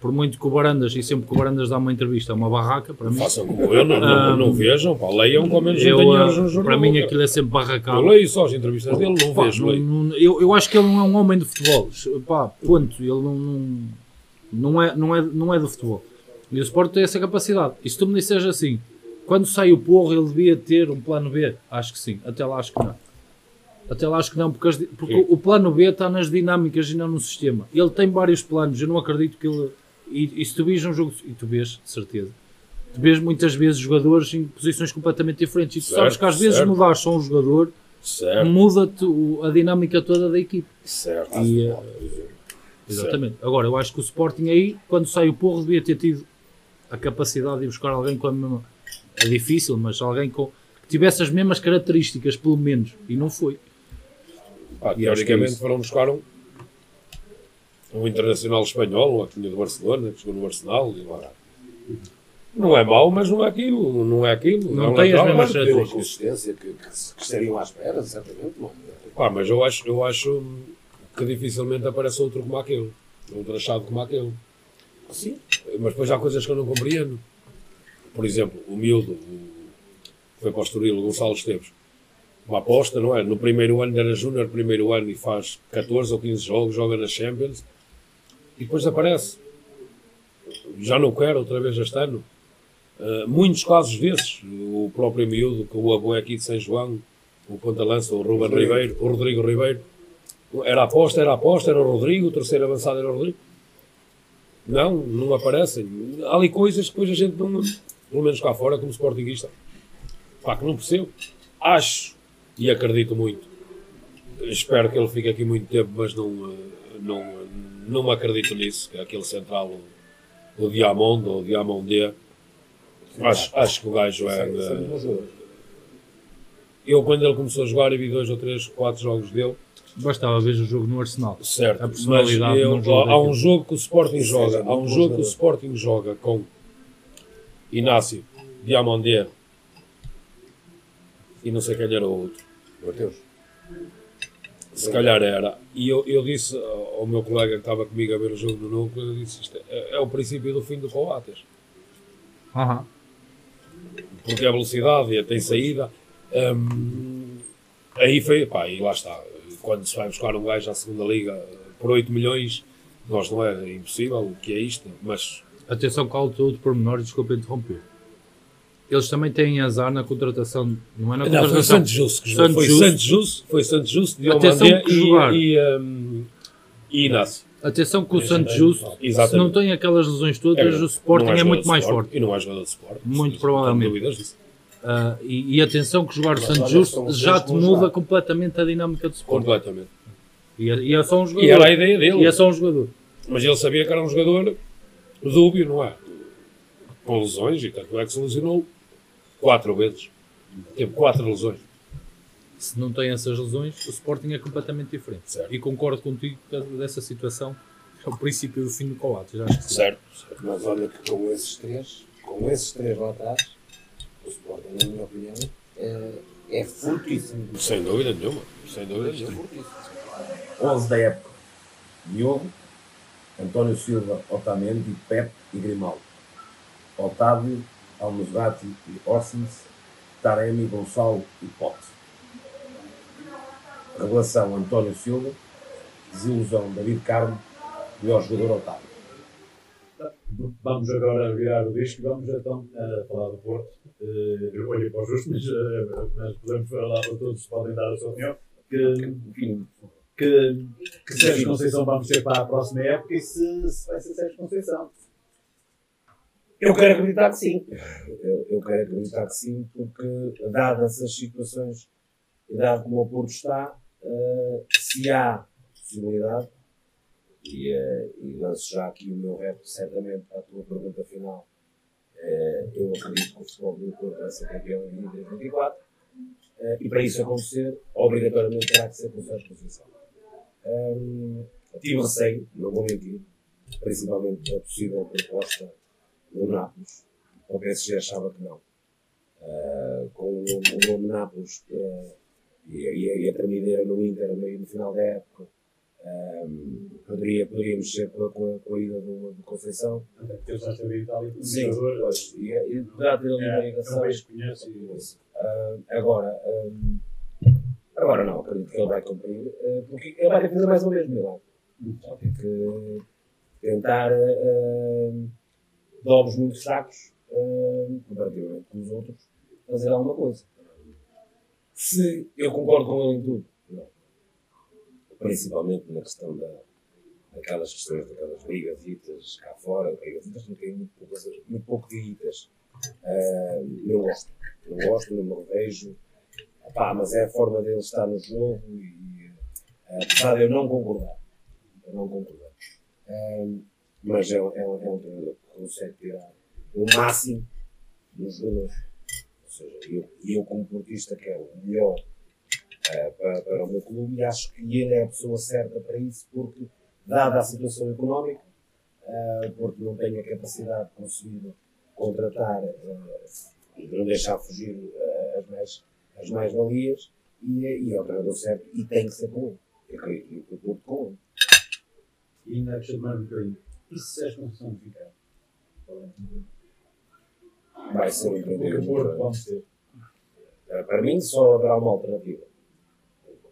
Por muito que o Barandas, e sempre que o Barandas dá uma entrevista, é uma barraca, para mim. Façam como eu, não, não, não vejam, pá, leiam com menos Eu, engenheiros ah, no jornal. para mim aquilo é sempre barracado. Eu leio só as entrevistas dele, não Pá, vejo, não- não- eu, eu acho que ele não é um homem de futebol. Pá, ponto. Ele não, não, não, é, não, é, não é do futebol. E o Sport tem essa capacidade. E se tu me disseres assim, quando sai o porro, ele devia ter um plano B? Acho que sim. Até lá acho que não. Até lá acho que não, porque, as porque Sim. o plano B está nas dinâmicas e não no sistema. Ele tem vários planos. Eu não acredito que ele. E, e se tu vês um jogo. E tu vês, de certeza. Tu vês muitas vezes jogadores em posições completamente diferentes. E tu sabes Certo, que às vezes certo. mudar só um jogador Certo, muda-te a dinâmica toda da equipe. certo. E, eh, Exatamente. Agora, eu acho que o Sporting aí, quando sai o porro, devia ter tido a capacidade de buscar alguém com a mesma. É difícil, mas alguém com, que tivesse as mesmas características, pelo menos. E não foi. Que é teoricamente isso. foram buscar um, um internacional espanhol, um que do Barcelona, que jogou no Arsenal. E lá. Não é mau, mas não é aquilo. Não é aquilo. Não é um tem as mesmas características. consistência que, que, que estariam à espera, certamente. Não. é? Pá, mas eu acho, eu acho que dificilmente aparece outro como aquele. Outro achado como aquele. Sim. Mas depois há coisas que eu não compreendo. Por exemplo, o miúdo, foi para o Estoril, o Gonçalo Esteves. Uma aposta, não é? No primeiro ano era Júnior, primeiro ano e faz 14 ou 15 jogos, joga na Champions e depois aparece. Já não quero outra vez este ano. Uh, muitos casos desses, o próprio miúdo, com o avô aqui de São João, o ponta-lança, o Ruben Ribeiro, o Rodrigo Ribeiro, era aposta, era aposta, era o Rodrigo, o terceiro avançado era o Rodrigo. Não, não aparecem. Há ali coisas que depois a gente não, pelo menos cá fora, como sportinguista, pá, que não percebo. Acho e acredito muito. Espero que ele fique aqui muito tempo, mas não, eh, não, não me acredito nisso. Que aquele central, o, o Diamond ou o Diamondé, acho, acho que o gajo é. Eh. Eu, quando ele começou a jogar, e vi dois ou três, quatro jogos dele, Bastava ver o jogo no Arsenal. Certo, A mas personalidade eu- num jogo há um jogo que o Sporting joga, há um jogo que o. Sporting joga com Inácio, Diamandé e não sei quem era o outro. Mateus. Se calhar era. E eu, eu disse ao meu colega que estava comigo a ver o jogo do Núcleo, eu disse isto é, é o princípio do fim do Coates. Aham. porque a velocidade tem saída. Hum, aí foi, pá, e lá está. Quando se vai buscar um gajo à segunda liga por 8 milhões, nós não é impossível, o que é isto, mas Atenção com outro pormenor, desculpa interromper. Eles também têm azar na contratação, não é na não, foi contratação. Santos Justo que jogou. Santos Foi. Santos Justo, foi Santos Justo, Atenção que jogar. e, e, hum, e Inácio. Atenção que o Santos Justo, se Exatamente. não tem aquelas lesões todas, verdade. o Sporting Não é, muito mais Sporting forte. E não é jogador de Sport. Muito provavelmente. Ah, e, e atenção que jogar o Santos Justo já te muda completamente a dinâmica do Sporting. Completamente. E é, e é só um jogador. E era a ideia dele. E é só um jogador. Mas ele sabia que era um jogador dúbio, não é? Com lesões, e tanto é que se lesionou quatro vezes. Teve quatro lesões. Se não tem essas lesões, o Sporting é completamente diferente. Certo. E concordo contigo dessa situação é o princípio do fim do Coates. Acho que sim. Certo. certo. Mas olha que com esses três, com esses três lá atrás, o Sporting, na minha opinião, é, é fortíssimo. Sem dúvida nenhuma. Sem dúvida É nenhuma. fortíssimo. 11 da época. Diogo, António Silva, Otamendi, Pep e Grimaldo. Otávio, Almozgati e Orsens, Taremi, Gonçalo e Pote. Revelação António Silva, desilusão David Carmo, melhor jogador Otávio. Vamos agora virar o disco e vamos então a falar do Porto. Eh, eu olhei para o justo, mas, eh, mas podemos falar para todos, podem dar a sua opinião. Que, que, que Sérgio Conceição vamos ter para a próxima época e se, se vai ser Sérgio Conceição. Eu quero acreditar que sim. Eu, eu quero acreditar que sim, porque, dadas as situações, e dado como o Porto está, uh, se há possibilidade, e, uh, e lanço já aqui o meu repto, certamente, a tua pergunta final, uh, eu acredito que o futebol do Porto vai ser campeão em 2024, e para isso acontecer, obrigatoriamente terá que ser com Sérgio Conceição. Um, tive receio, não vou mentir, principalmente da possível proposta do Nápoles. O PSG achava que não. Uh, com o, nome Nápoles uh, e, e, e, a tremideira no Inter meio no final da época, um, poderia, poderia mexer com a, com a, com a ida do, do Conceição. Porque ele já esteve em Itália como Sim, pois, e, e poderá ter ali uma ligação. Uh, agora, um, agora não, acredito que ele vai cumprir, uh, porque ele vai ter que fazer mais uma vez milagre. Vai que tentar. Uh, de muito fracos, uh, comparativamente com os outros, fazer alguma coisa. Se eu concordo com ele em tudo, não. Principalmente na questão da, daquelas questões, daquelas ligas itas cá fora, ligas itas não têm muito, muito pouco de itas. Uh, não gosto. Não gosto, não me revejo. Epá, mas é a forma dele estar no jogo e, uh, apesar de eu não concordar, eu não concordar. Uh, mas é, é, é um treinador consegue tirar o máximo dos jogadores. Ou seja, eu, eu como portista quero o melhor uh, para, para o meu clube e acho que ele é a pessoa certa para isso, porque, dada a situação económica, uh, porque não tem a capacidade de conseguir contratar uh, e não deixar fugir as mais as mais-valias, e, e é o treinador certo, e tem que ser com ele. Eu acredito que o com ele. E ainda de mais um bocadinho. E se Sérgio Conceição ficar? Vai ser um empreendedor. Eh, para mim, só haverá uma alternativa.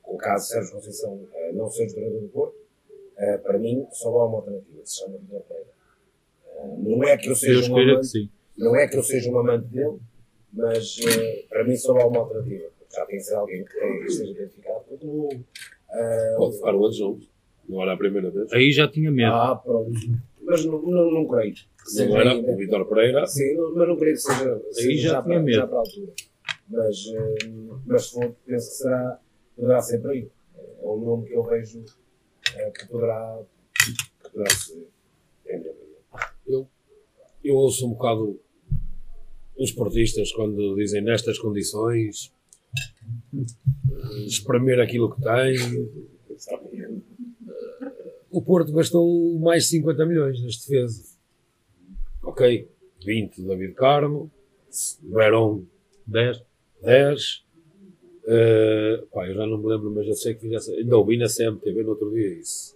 O caso Sérgio Conceição uh, não ser treinador do Porto, uh, para mim, só há uma alternativa, que se chama Vitor Pereira. Não é que eu seja um amante, não é que eu seja um amante dele, mas para mim só há uma alternativa. Já tem que ser alguém que, esteja identificado com o clube. Pode ficar o jogo. Não era a primeira vez. Aí já tinha medo. Ah, pronto. Mas não, não, não creio. Não era o Vitor Pereira. Sim, mas não creio que seja, seja Aí já, já, para, medo. já para a altura. Mas, eh, mas for, penso que será, poderá ser para aí. É um nome que eu vejo é, que, poderá, que poderá ser. Eu, eu ouço um bocado os portistas quando dizem nestas condições espremer aquilo que tem o Porto gastou mais de 50 milhões nas defesas. Ok, 20 David Carmo, Verón 10, 10. Uh, pá, eu já não me lembro, mas eu sei que fizesse. Ainda ouvi na CMTV no outro dia isso.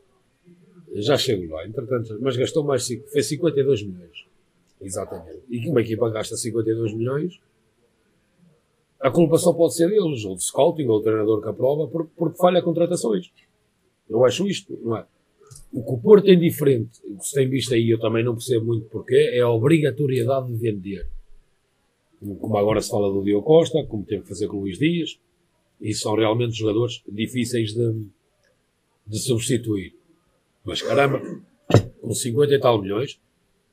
Já chego lá, entretanto, mas gastou mais, fez 52 milhões. Exatamente. E uma equipa gasta 52 milhões, a culpa só pode ser deles, ou de scouting, ou do treinador que aprova, porque falha contratações. Eu acho isto, não é? O que o Porto tem diferente, o que se tem visto aí, eu também não percebo muito porquê, é a obrigatoriedade de vender. Como agora se fala do Diogo Costa, como teve que fazer com o Luís Dias, e são realmente jogadores difíceis de, de substituir. Mas caramba, com 50 e tal milhões,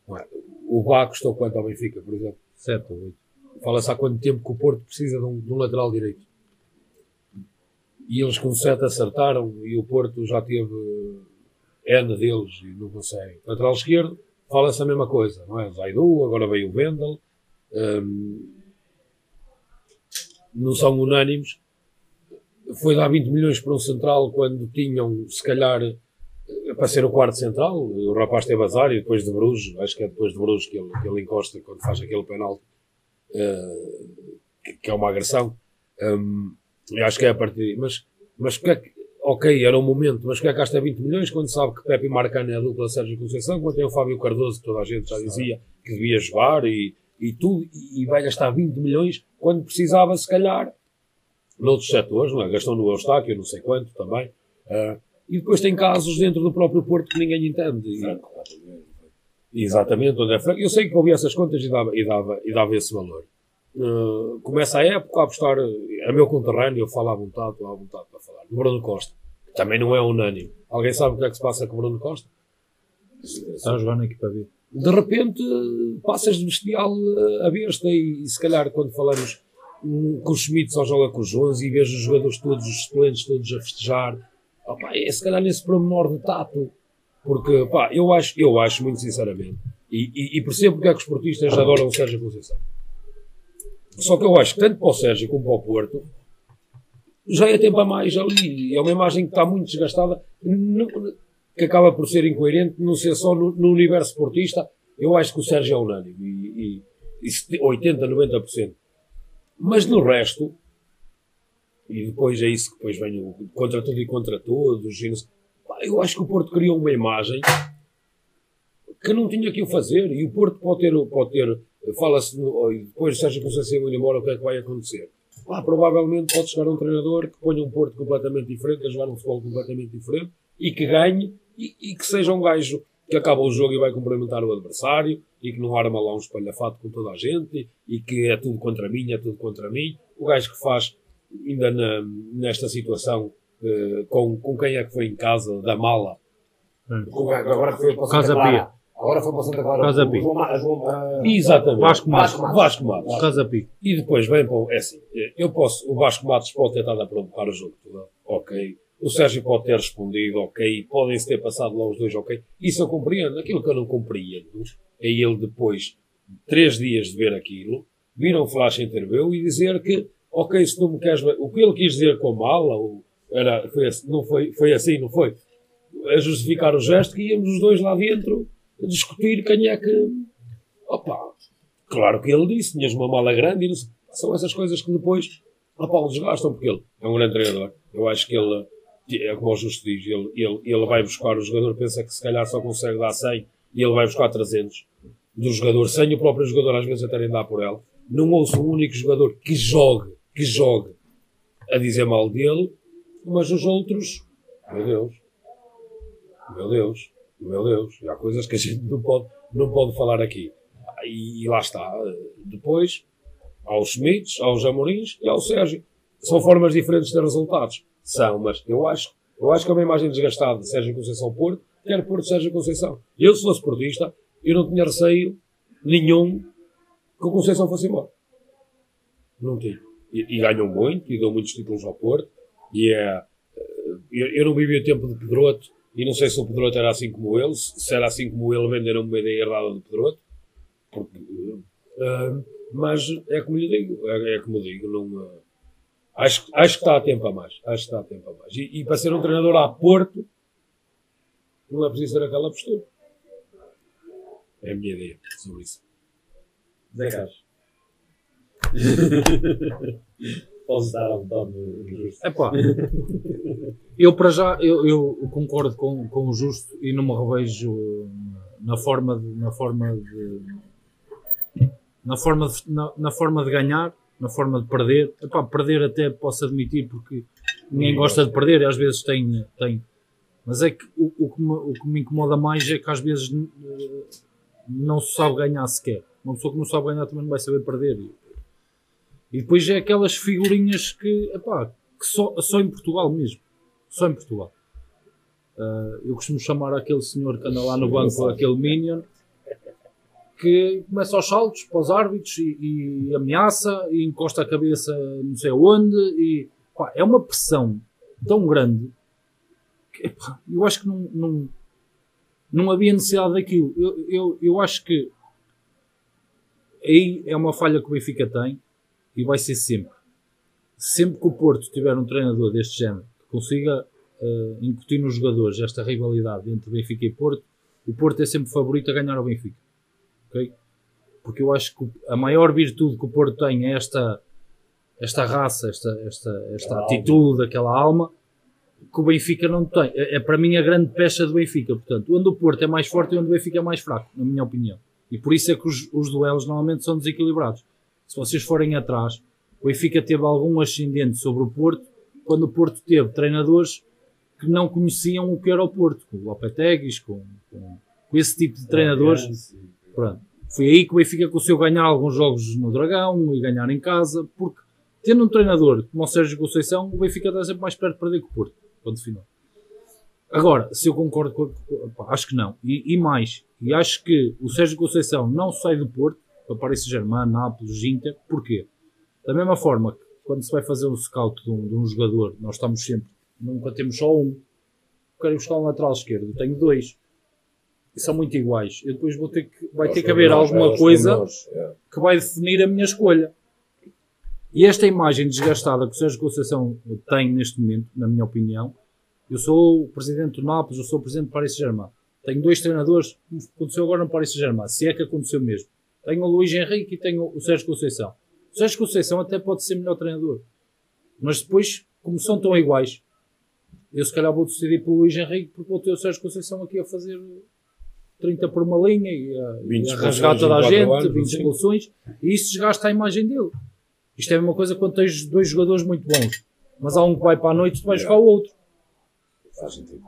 é? O Bá custou quanto ao Benfica, por exemplo? 7 ou 8. Fala-se há quanto tempo que o Porto precisa de um, de um lateral direito. E eles com 7 acertaram e o Porto já teve N deles e não consegue. Lateral esquerdo, fala-se a mesma coisa, não é? Zaidu, agora veio o Wendel. Um, não são unânimes. Foi dar 20 milhões para um central quando tinham, se calhar, para ser o quarto central. O rapaz teve azar e depois de Bruges, acho que é depois de Bruges que ele, que ele encosta quando faz aquele penal, uh, que, que, é uma agressão. Um, acho que é a partir. Mas, mas que é que ok, era um momento, mas que é que gasta 20 milhões quando sabe que Pepe Marcano é a dupla Sérgio Conceição, quando tem o Fábio Cardoso, que toda a gente já dizia que devia jogar e, e tudo, e vai gastar 20 milhões quando precisava, se calhar, noutros setores, não é? gastou no Eustáquio, não sei quanto também, uh, e depois tem casos dentro do próprio Porto que ninguém entende. E- Franco. Exatamente, onde é franco. Eu sei que ouvi essas contas e dava, e dava, e dava esse valor. Uh, começa a época a apostar, a meu conterrâneo, eu falo à vontade, estou à vontade para falar. Bruno Costa, que também não é unânime. Alguém sabe o que é que se passa com o Bruno Costa? Está a jogar na equipa B. De repente passas de bestial uh, a besta e, se calhar quando falamos hum, que o Schmidt só joga com os 11 e vejo os jogadores todos, os suplentes todos a festejar, opá, é se calhar nesse promenor de tato. Porque, pá, eu acho, eu acho muito sinceramente, e, e, e percebo porque é que os portistas adoram o Sérgio Conceição. Só que eu acho que tanto para o Sérgio como para o Porto, já é tempo a mais ali. É uma imagem que está muito desgastada, que acaba por ser incoerente, não ser só no, no universo portista. Eu acho que o Sérgio é unânime, e, e, e se- 80, 90%. Mas no resto, e depois é isso que depois vem o contra tudo e contra todos, e eu acho que o Porto criou uma imagem que não tinha que o fazer, e o Porto pode ter, pode ter fala-se, e depois o Sérgio Conceição ir embora, o que é que vai acontecer? Lá, provavelmente pode chegar um treinador que ponha um Porto completamente diferente, a jogar um futebol completamente diferente, e que ganhe, e, e que seja um gajo que acaba o jogo e vai cumprimentar o adversário, e que não arma lá um espalhafato com toda a gente, e que é tudo contra mim, é tudo contra mim. O gajo que faz, ainda na- nesta situação, eh, com, com quem é que foi em casa, da mala, Agora foi para Casa Santa Clara. Pia. Agora foi para Santa Clara. Casa O Pia. João João, ah, Exatamente. Vasco Matos. Vasco Matos. Casa Pico. E depois vem para o. É assim, eu posso. O Vasco Matos pode ter estado a provocar o jogo todo. Ok. O Sérgio pode ter respondido, ok. Podem-se ter passado lá os dois, ok. Isso eu compreendo. Aquilo que eu não compreendo é ele depois, de três dias de ver aquilo, vir um flash interview e dizer que, ok, se tu me queres. ver- O que ele quis dizer com mala, ou era, foi, assim- não foi, foi assim, não foi? A justificar o gesto que íamos os dois lá dentro discutir quem é que. Opa, Claro que ele disse, tinhas uma mala grande e não sei- são essas coisas que depois opa, o desgastam, porque ele é um grande treinador. Eu acho que ele, é como o Justo diz, ele, ele, ele vai buscar o jogador, pensa que se calhar só consegue dar 100 e ele vai buscar 300 do jogador, sem o próprio jogador às vezes até nem dar por ela. Não ouço um único jogador que jogue, que jogue a dizer mal dele, mas os outros, meu Deus, meu Deus, meu Deus, há coisas que a gente não pode, não pode falar aqui. E, e lá está. Depois, aos Schmitz, aos Amorins e ao Sérgio. São formas diferentes de resultados. São, mas eu acho, eu acho que é uma imagem desgastada de Sérgio Conceição Porto, quer Porto Sérgio Conceição. Eu, se fosse portista, eu não tinha receio nenhum que o Conceição fosse embora. Não tinha. E, e ganham muito, e dão muitos títulos ao Porto, e é, eh, eu, eu não vivi o tempo de Pedroto, e não sei se o Pedroto era assim como ele, se era assim como ele, venderam uma ideia errada do Pedroto, porque, eh, mas é como lhe digo, é, é como digo, não, eh, acho, acho que está a tempo a mais, acho que está a tempo a mais. E, e para ser um treinador a Porto, não é preciso ter aquela postura. É a minha ideia sobre isso. Zé Carlos. (laughs) No no justo. Epá, eu para já eu, eu concordo com, com o justo e não me revejo na forma de, na forma de na forma de, na, na forma de ganhar, na forma de perder. Epá, perder até posso admitir porque ninguém gosta de perder e às vezes tem, tem. Mas é que o, o, que me, o que me incomoda mais é que às vezes eh, não se sabe ganhar sequer. Uma pessoa que não sabe ganhar também não vai saber perder. E depois é aquelas figurinhas que, epá, que só, só em Portugal mesmo. Só em Portugal. Ah, eu costumo chamar aquele senhor que anda lá no banco, aquele Minion, que começa aos saltos para os árbitros e, e ameaça e encosta a cabeça não sei aonde. E, pá, é uma pressão tão grande que epá, eu acho que não, não, não havia necessidade daquilo. Eu, eu, eu acho que aí é uma falha que o Benfica tem e vai ser sempre. Sempre que o Porto tiver um treinador deste género que consiga uh, incutir nos jogadores esta rivalidade entre Benfica e Porto, o Porto é sempre favorito a ganhar ao Benfica. Ok? Porque eu acho que a maior virtude que o Porto tem é esta, esta raça, esta, esta, esta atitude, aquela alma que o Benfica não tem. É, é para mim a grande pecha do Benfica. Portanto, onde o Porto é mais forte e onde o Benfica é mais fraco, na minha opinião. E por isso é que os, os duelos normalmente são desequilibrados. Se vocês forem atrás, o Benfica teve algum ascendente sobre o Porto quando o Porto teve treinadores que não conheciam o que era o Porto, com o Lopeteguis, com, com, com esse tipo de treinadores. Pronto. Foi aí que o Benfica conseguiu ganhar alguns jogos no Dragão e ganhar em casa, porque tendo um treinador como o Sérgio Conceição, o Benfica está sempre mais perto de perder que o Porto. Ponto final. Agora, se eu concordo com. pá, acho que não. E, e mais. E acho que o Sérgio Conceição não sai do Porto para Paris Saint-Germain, Nápoles, Inter. Porquê? Da mesma forma que quando se vai fazer um scout de um, de um jogador, nós estamos sempre. Nunca temos só um. Quero buscar um lateral esquerdo. Eu tenho dois. E são muito iguais. Eu depois vou ter que. Vai ter que haver alguma coisa que vai definir a minha escolha. E esta imagem desgastada que o Sérgio Conceição tem neste momento, na minha opinião, eu sou o presidente do Nápoles, eu sou o presidente do Paris Saint-Germain. Tenho dois treinadores, como aconteceu agora no Paris Saint-Germain, se é que aconteceu mesmo. Tenho o Luís Henrique e tenho o Sérgio Conceição. O Sérgio Conceição até pode ser melhor treinador. Mas depois, como são tão iguais, eu se calhar vou decidir pelo Luís Henrique porque vou ter o Sérgio Conceição aqui a fazer 30 por uma linha e a, 20 e a rasgar toda a gente, anos, 20 sim. expulsões, e isso desgasta a imagem dele. Isto é a mesma coisa quando tens dois jogadores muito bons, mas há um que vai para a noite e tu vais buscar o outro. Faz sentido.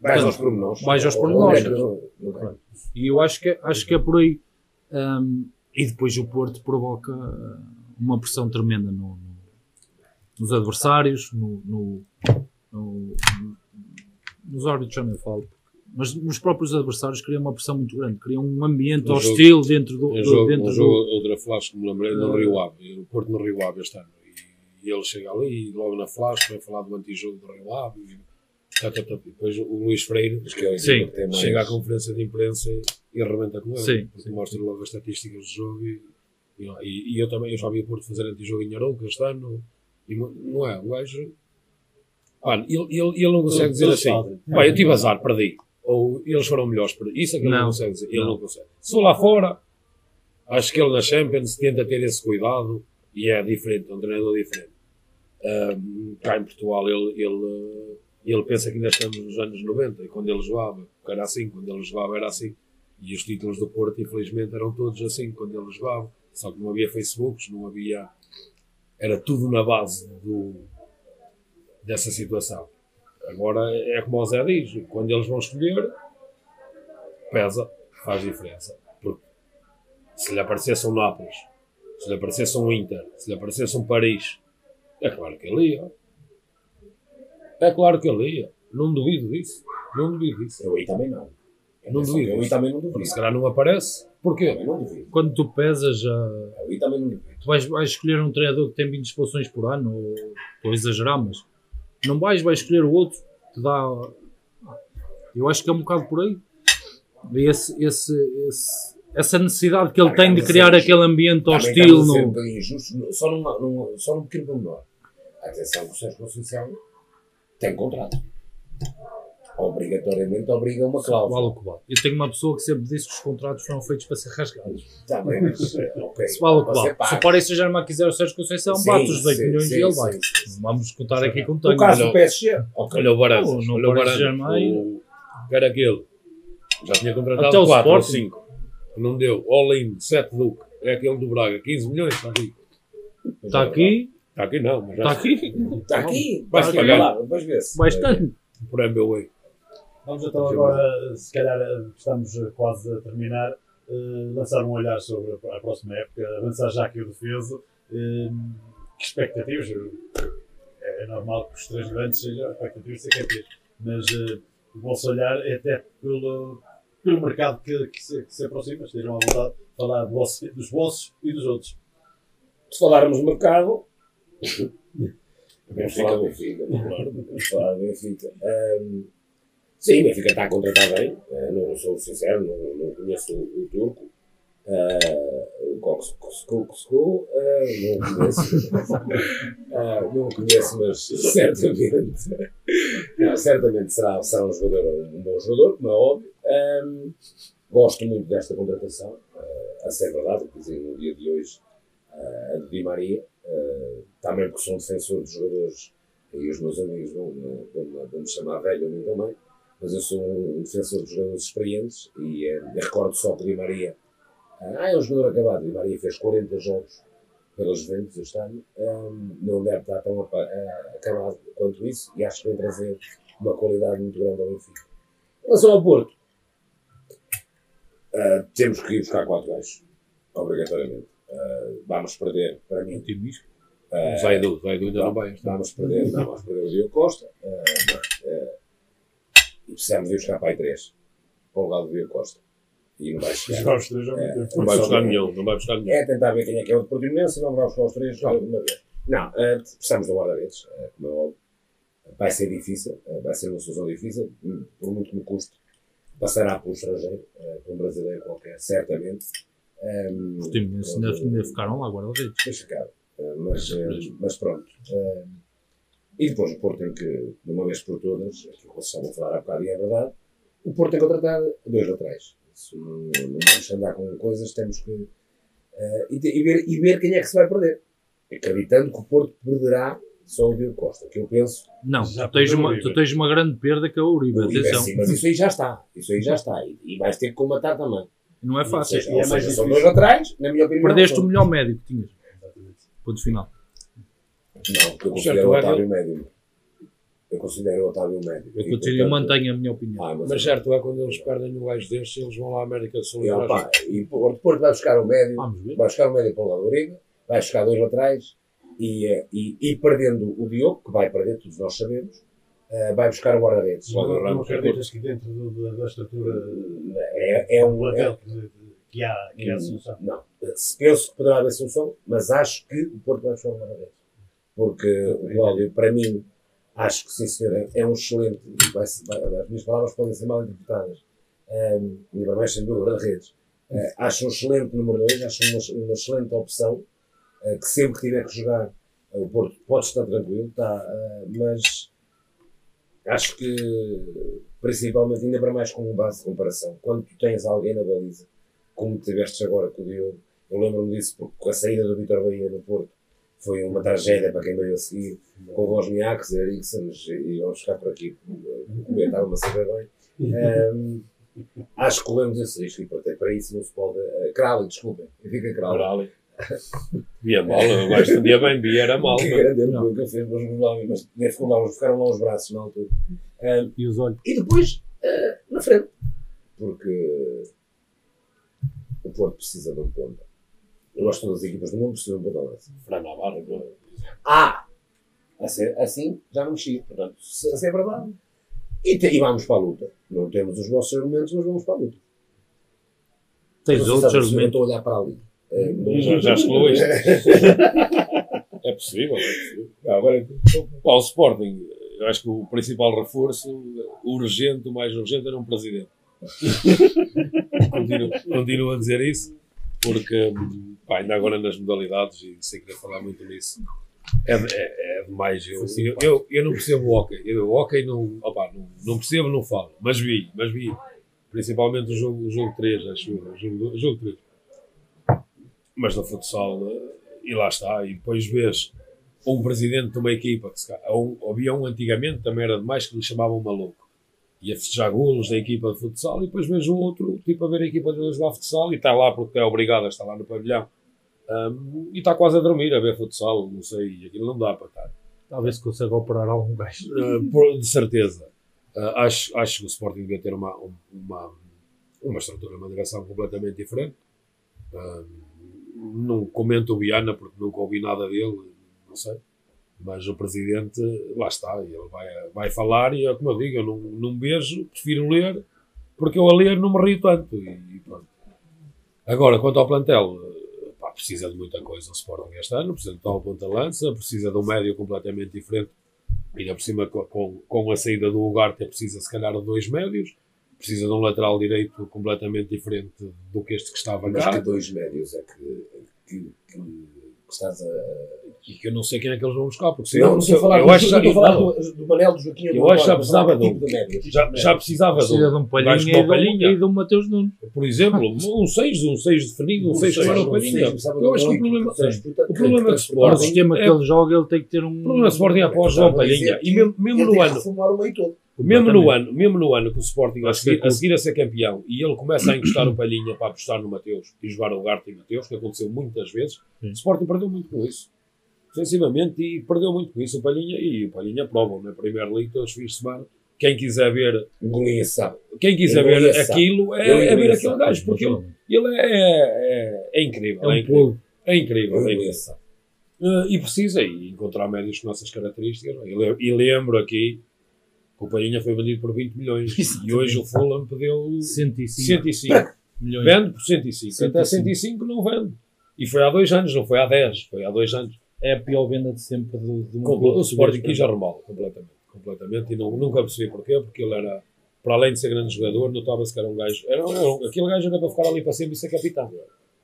Vais aos pormenores. Vais aos pormenores. Pronto. E eu acho que, é- acho que é por aí. Hum, e depois o Porto provoca uma pressão tremenda no- no- nos adversários, no, no- no- nos árbitros já nem falo, mas nos próprios adversários cria uma pressão muito grande, cria um ambiente Um hostil dentro do, Um do- jogo, dentro um do- jogo outra flash que me lembrei no Eh, Rio Ave, o Porto no Rio Ave este ano. E, e ele chega ali e logo na flash vai falar do antijogo do Rio Ave. E, tá, tá, tá. E depois o Luís Freire que é o Sim. que tem mais- chega à conferência de imprensa e, e arrebenta com ele. Sim, porque sim. mostra logo as estatísticas do jogo. E, e, e eu também eu já vi o Porto fazer antijogo em Arouca este ano. E não- é, o gajo. Olha, ele, ele, ele não consegue dizer assim: pá, eu tive azar, perdi. Ou eles foram melhores, perdi. Isso é que ele não, Não. consegue dizer. Ele Não. não consegue. Se lá fora, acho que ele na Champions tenta ter esse cuidado e é diferente, é um treinador diferente. Ahm, cá em Portugal, ele, ele, ele pensa que ainda estamos nos anos 90 e quando ele jogava, porque era assim, quando ele jogava era assim. E os títulos do Porto, infelizmente, eram todos assim quando ele jogava. Só que não havia Facebooks, não havia. Era tudo na base do, dessa situação. Agora é como o Zé diz: quando eles vão escolher, pesa, faz diferença. Porque se lhe aparecesse um Nápoles, se lhe aparecesse um Inter, se lhe aparecesse um Paris, é claro que ele ia. É claro que ele ia. Não duvido disso. Não duvido disso. Eu aí também não. Não Atenção, duvido. Eu aí também não duvido. Porque se calhar não aparece. Porquê? Também não duvido. Quando tu pesas, já, Eu aí também não duvido. tu vais, vais escolher um treinador que tem 20 expulsões por ano, ou estou a exagerar, mas não vais, vais escolher o outro que dá. Eu acho que é um bocado por aí. Esse, esse, esse- essa necessidade que ele tem de criar aquele ambiente Também hostil a um no. bocadinho injustos, só, numa, num, só num pequeno pormenor. Atenção o Sérgio Conceição tem contrato. Obrigatoriamente obriga uma Vale cláusula. o que vale. Eu tenho uma pessoa que sempre disse que os contratos foram feitos para ser rasgados. Também, mas, eh, ok. Se vale o que vale. Se o Paris Saint-Germain quiser o Sérgio Conceição, Sim, bate os 18 sim, milhões sim, e ele vai. sim. Vamos contar aqui com No tanto. caso Olha, do PSG, ok. Olha o. Não, não olha o. Saint-Germain. O, era aquele. Já tinha contratado Até o 4 ou Sporting. 5. Não deu. All-in, 7 Duque. É aquele do Braga. 15 milhões, está aqui. Está aqui, Está aqui não, mas já está aqui, Está aqui. Vai Vai se pagar. lá, depois vê-se. vai estando. por MBWay. Vamos então agora, se calhar estamos quase a terminar, eh, lançar um olhar sobre a a próxima época, avançar já aqui o defeso. Eh, que expectativas? É, é normal que os três grandes sejam expectativas ser campeões, mas eh, o vosso olhar é até pelo, pelo mercado que, que, se, que se aproxima, estejam à vontade de falar do vosso- dos vossos e dos outros. Se falarmos de mercado, Benfica, falar do Benfica. Claro, vamos falar do Benfica. Sim, o Benfica está a contratar bem. eh, não sou sincero, não, não conheço o, o turco. Ah, o Koksku, não conheço. (laughs) Ah, não o conheço, mas certamente. não, certamente será, será um jogador, um bom jogador, como é óbvio. Ahm, gosto muito desta contratação. ah, a ser verdade, quer dizer, no dia de hoje, a de Di Maria. Uh, também porque sou um defensor dos jogadores e os meus amigos vão, vão, vão me chamar velho a mim também, mas eu sou um defensor dos jogadores experientes e uh, recordo só que Di Maria ah, é um jogador acabado, Di Maria fez 40 jogos pelos Juventus este ano, um, não deve estar tão acabado quanto isso e acho que vem trazer uma qualidade muito grande ao Benfica. Em relação ao Porto, temos que ir buscar quatro gajos, obrigatoriamente. Ah, vamos perder, para mim, Otimismo. ah, O Zaidu, o Zaidu ainda não vai. Vamos perder, não, vamos perder o Diogo Costa. eh, eh, e precisamos de ir buscar para aí três. Para o lado do Diogo Costa. E não vai chegar. Jogar os três já É, Não vai buscar nenhum, não vai buscar nenhum. É tentar ver quem é que é o de Portimonense e não vai buscar os três de uma vez. Não, eh, precisamos de um guarda-redes, eh, como é óbvio. Vai ser difícil, eh, vai ser uma solução difícil, por muito que me custe. Passará por um estrangeiro, eh, por um brasileiro qualquer, certamente. Um, Os times ainda, ainda ficaram lá, guarda-redes. Eh, mas, eh, mas pronto. Eh, e depois o Porto tem que, de uma vez por todas, aquilo que vocês estavam a falar há bocado e é verdade, o Porto tem que contratar dois laterais. Isso não, não vamos andar com coisas, temos que. eh, e, te- e ver, e ver quem é que se vai perder. Acreditando que o Porto perderá só o Diogo Costa, que eu penso. Não, Já tu tens, uma, tu tens uma grande perda que é o Uribe. o Uribe é Atenção, assim, mas isso aí já está. Isso aí já está. E, e vais ter que combatar também. Não é fácil. Ou seja, E é mais são difícil. dois laterais, na minha opinião. Perdeste o melhor médico que tinhas. Ponto final. Não, porque eu considero o é Otávio médio. Eu considero o Otávio médio. Eu continuo e portanto, mantenho a minha opinião. Ah, mas, Mas certo é quando eles perdem um gajo destes, eles vão lá à América do Sul E, opa, trazem. e Porto vai buscar o médio, vai buscar o médio para o lado do Uribe, vai buscar dois laterais e, eh, e, e perdendo o Diogo, que vai perder, todos nós sabemos, eh, vai buscar o guarda-redes. Não Ramos, acreditas que dentro do- da, da estrutura É, é do um. plantel É, que, que há, que há a solução? não, penso que poderá haver solução, mas acho que o Porto vai buscar o guarda-redes. Porque o Cláudio, para mim, acho que sim, senhor, é um excelente. Vai, vai, as minhas palavras podem ser mal interpretadas. Um, e para mais, sem dúvida, guarda-redes. Eh, acho um excelente número 2, acho uma, uma excelente opção. eh, que sempre que tiver que jogar, o Porto pode estar tranquilo, tá, mas acho que, principalmente, ainda para mais como base de comparação, quando tu tens alguém na baliza, como tiveste agora com o Diogo, eu lembro-me disso porque a saída do Vitor Bahia no Porto foi uma tragédia para quem veio a seguir, com o Wozniaks, Erikssons e vamos ficar por aqui, estava-me a saber bem. Ehm, acho que corremos esse risco e para, para isso não se pode. Uh, Crowley, desculpem, fica Crowley. Via mal, o gajo defendia bem, via era mal. Que mas- grande erro que fez, mas, vamos lá, mas nem ficou lá, ficaram lá os braços na altura. Ehm, E os olhos. e depois, eh, na frente. Porque o Porto precisa de um ponta. Eu acho que todas as equipas do mundo precisam de um ponta lança. Fran Navarro, não é? Ah! Assim, assim já não mexia. Portanto, se assim é verdade. E, te- e vamos para a luta. Não temos os nossos argumentos, mas vamos para a luta. Tens Não se outros Eu argumentos. estou a olhar para ali. Eh, não- Já, já excluíste. (laughs) É possível, é possível. Agora, Pá, o Sporting, eu acho que o principal reforço, o urgente, o mais urgente, era um presidente. (laughs) continuo, continuo a dizer isso, porque hum, pá, ainda agora nas modalidades, e sem querer falar muito nisso, é, é, é demais. Eu, eu, eu, eu não percebo o hockey. Eu, o hockey não, opá, não, não percebo, não falo. Mas vi, mas vi. Principalmente o jogo, o jogo 3, acho eu. O jogo, o jogo 3. Mas no futsal, eh, e lá está. E depois vês um presidente de uma equipa, que se ou- havia um antigamente, também era demais, que lhe chamavam maluco. Ia festejar golos da equipa de futsal e depois vês o outro, tipo, a ver a equipa dele jogar futsal e está lá porque é obrigado a estar lá no pavilhão. Ahm, e está quase a dormir a ver futsal, não sei, aquilo não dá para estar. Talvez se consiga operar algum gajo. Uh, por- de certeza. Uh, acho, acho que o Sporting devia ter uma, um- uma, uma estrutura, uma direção completamente diferente. Uh, não comento o Viana porque nunca ouvi nada dele, não sei. Mas o presidente, lá está, ele vai, vai falar e é como eu digo, eu não, não vejo, prefiro ler, porque eu a ler não me rio tanto. E, pronto. Agora, quanto ao plantel, pá, precisa de muita coisa o Sporting este ano, precisa de tal ponta-lança, precisa de um médio completamente diferente ainda por cima com, com, com a saída do Ugarte precisa se calhar de dois médios, precisa de um lateral direito completamente diferente do que este que estava mas cá. que dois médios é que, que, que, que estás a. E que eu não sei quem é que eles vão buscar, porque se Não, eu, não se estou a eu, falar, eu do- acho que já, estou a falar não, do, do Manel, do Joaquim. Eu acho que já António, precisava de um- tipo de já, já precisava de Precisa de um, Palhinha e o de um, Palhinha. e de um Mateus Nunes. por exemplo, (laughs) um 6, um 6 definido, um 6 seis, para o um Palhinha. de Eu acho que o problema, o problema Para o Sporting sistema é, que ele joga, ele tem que ter um. o problema do Sporting é após João Palhinha. E mesmo, no ano, Mesmo no, ano, mesmo no ano que o Sporting a seguir, é a seguir a ser campeão e ele começa a (coughs) encostar o Palhinha para apostar no Mateus e jogar o Garte e Mateus, que aconteceu muitas vezes, Sim. o Sporting perdeu muito com isso. Defensivamente e perdeu muito com isso o Palhinha e o Palhinha prova na Primeira Liga todos os fins de semana quem quiser ver, Goliação. quem quiser ver aquilo é, é ver aquele gajo, porque ele, ele é, é, é incrível. É um É incrível. É incrível. é incrível. Eh, e precisa e encontrar médios com nossas características. E, le- e lembro aqui o Palhinha foi vendido por 20 milhões (laughs) e hoje o Fulham pediu 105 105. milhões. Vende por 105. Até 105. 105 não vende. E foi há dois anos, não foi há 10, foi há dois anos. É a pior venda de sempre do, do Compl- o Sporting quis arrumá-lo completamente. completamente e não, nunca percebi porquê, porque ele era, para além de ser grande jogador, notava-se que era um gajo. Era, era, um- aquele gajo era para ficar ali para sempre e ser capitão.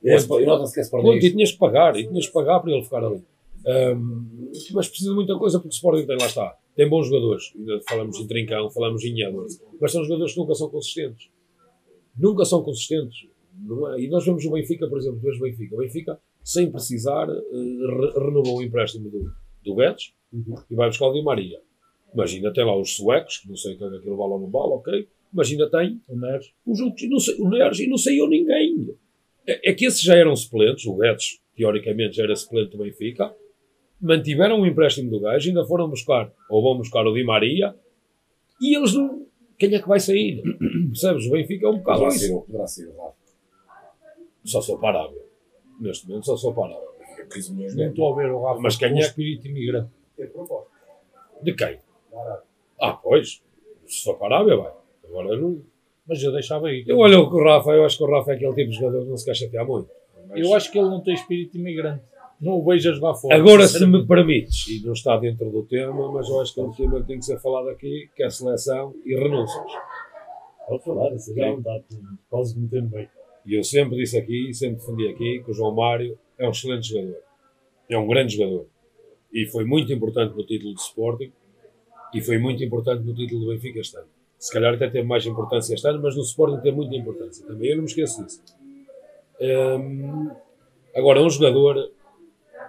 E e nota-se que Pronto, Sporting e tinhas que pagar, e tinhas que pagar para ele ficar ali. Ahm, mas precisa de muita coisa porque o Sporting tem, lá está. Tem bons jogadores. Ainda falamos em Trincão, falamos em Edwards. Mas são jogadores que nunca são consistentes. Nunca são consistentes. É? E nós vemos o Benfica, por exemplo, vemos o Benfica. O Benfica, sem precisar, eh, re- renovou o empréstimo do, do Betis e vai buscar o Di Maria. Mas ainda tem lá os suecos, que não sei o que é que aquilo vale ou não vale, ok. Mas ainda tem O Neres. os outros, não sei, o Neres, e não saiu ninguém. É, é que esses já eram suplentes, o Betis, teoricamente, já era suplente do Benfica, mantiveram o empréstimo do gajo, ainda foram buscar, ou vão buscar o Di Maria, e eles não. Quem é que vai sair? (clears throat) Percebes? O Benfica é um bocado Poderá isso. ser, o- poderá ser, o Rafa. Só sou parável. Neste momento, só sou parável. 15 milhões de Não estou a ver o Rafa Mas quem é- espírito imigrante. De quem? Ah, pois. Se for parável, vai. Agora não. Mas eu deixava aí. Eu olho o Rafa, eu acho que o Rafa é aquele tipo de jogador que não se quer chatear muito. Eu acho que ele não tem espírito imigrante. Não o vejo a jogar fora. Agora, se me permites, e não está dentro do tema, mas eu acho que é um tema que tem que ser falado aqui, que é a seleção e renúncias. Pode falar, já não está. Quase metendo bem. E eu sempre disse aqui, sempre defendi aqui, que o João Mário é um excelente jogador. É um grande jogador. E foi muito importante no título de Sporting e foi muito importante no título do Benfica este ano. Se calhar até teve mais importância este ano, mas no Sporting tem muita importância também. Eu não me esqueço disso. Hum, agora, um jogador,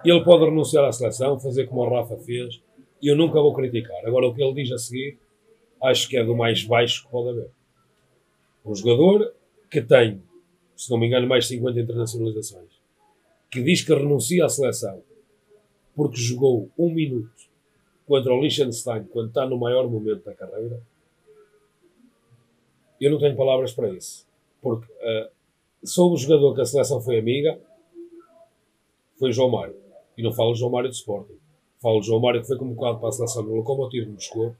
ele pode renunciar à seleção, fazer como o Rafa fez, e eu nunca vou criticar. Agora, o que ele diz a seguir, acho que é do mais baixo que pode haver. Um jogador que tem, se não me engano, mais de 50 internacionalizações, que diz que renuncia à seleção porque jogou um minuto contra o Liechtenstein quando está no maior momento da carreira, eu não tenho palavras para isso. Porque uh, sou o jogador que a seleção foi amiga, foi João Mário. E não falo de João Mário de Sporting. Falo de João Mário que foi convocado para a seleção no Lokomotiv de Moscou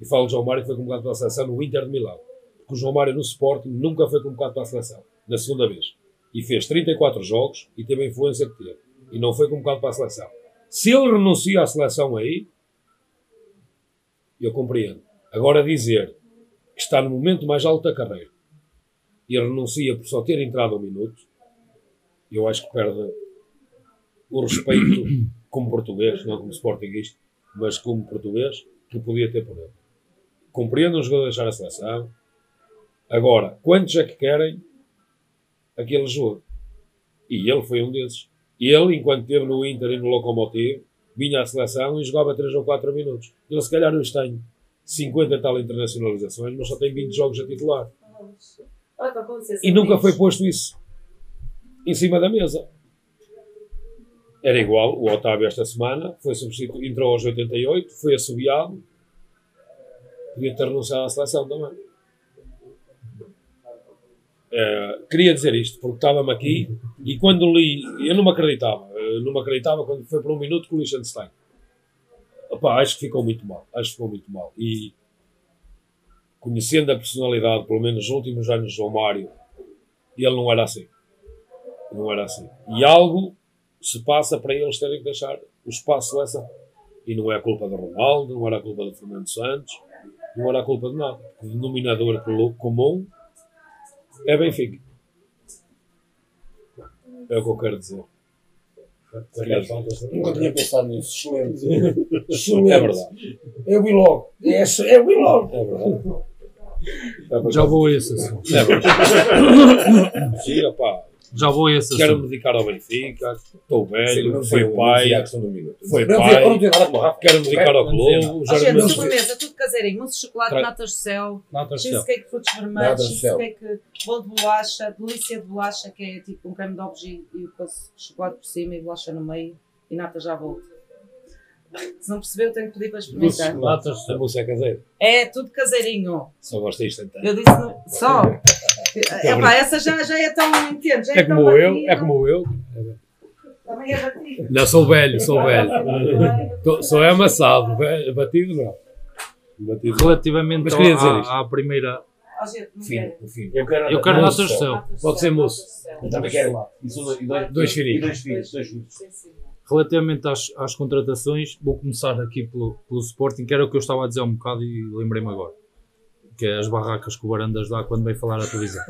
e falo de João Mário que foi convocado para a seleção no Inter de Milão. Porque o João Mário no Sporting nunca foi convocado para a seleção, na segunda vez. E fez 34 jogos e teve a influência que teve. E não foi convocado para a seleção. Se ele renuncia à seleção aí, eu compreendo. Agora dizer que está no momento mais alto da carreira e renuncia por só ter entrado um minuto, eu acho que perde o respeito como português, não como sportinguista, mas como português, que podia ter por ele. Compreendo um jogador deixar a seleção. Agora, quantos é que querem aquele jogo? E ele foi um desses. Ele, enquanto esteve no Inter e no Lokomotiv, vinha à seleção e jogava 3 ou 4 minutos. Ele, se calhar, hoje tem 50 e tal internacionalizações, mas só tem 20 jogos a titular. E nunca foi posto isso em cima da mesa. Era igual, o Otávio esta semana foi substituído, entrou aos 88, foi assobiado, podia ter renunciado à seleção também. Eh, queria dizer isto, porque estava-me aqui e quando li, eu não me acreditava, eu não me acreditava quando foi por um minuto com o Liechtenstein. Opa, acho que ficou muito mal, acho que ficou muito mal. E conhecendo a personalidade, pelo menos nos últimos anos João Mário, ele não era assim. Não era assim. E algo se passa para eles terem que deixar o espaço essa. E não é a culpa do Ronaldo, não era a culpa do Fernando Santos, não era a culpa de nada. O denominador comum é Benfica. É o que eu quero dizer. Nunca tinha pensado nisso. Excelente. (laughs) Excelente. É verdade. Eu vi logo. É, eu vi logo. É verdade. É. Já vou a esse assunto. É verdade. (laughs) Sim, opá, Já vou a esse quero me dedicar ao Benfica, estou Sim, velho, não fui sei, pai, foi Não, pai. Não nada o Rafa. quero me dedicar ao Não clube. Ó, gente, sobremesa, tudo caseirinho. Mousse de chocolate, Tra- natas de céu, Natas cheesecake de frutos Natas vermelhos, cheesecake, bolo de bolacha, delícia de bolacha, que é tipo um creme de obje e depois chocolate por cima e bolacha no meio e nata já volta. Se não percebeu, tenho que pedir para experimentar. chocolates, a moça é caseira. É tudo caseirinho. Só gosto disto então. Eu disse só. Epá, essa já, já é tão entende, é, É tão como eu, é como eu. Também é batido. Não, sou velho, sou velho. (laughs) Tô- Sou é amassado, velho, batido não. Batido. Relativamente Mas queria dizer à, à primeira. Ó, gente, não Fim, quero. o fim. Eu quero, Eu quero só. gestão. Pode ser mousse. Eu também quero. Isso, e dois, Dois filhinhos. E dois filhos. Dois filhos. Relativamente às, às contratações, vou começar aqui pelo, pelo Sporting, que era o que eu estava a dizer um bocado e lembrei-me agora. Que é as barracas que o Barandas dá quando vem falar à televisão.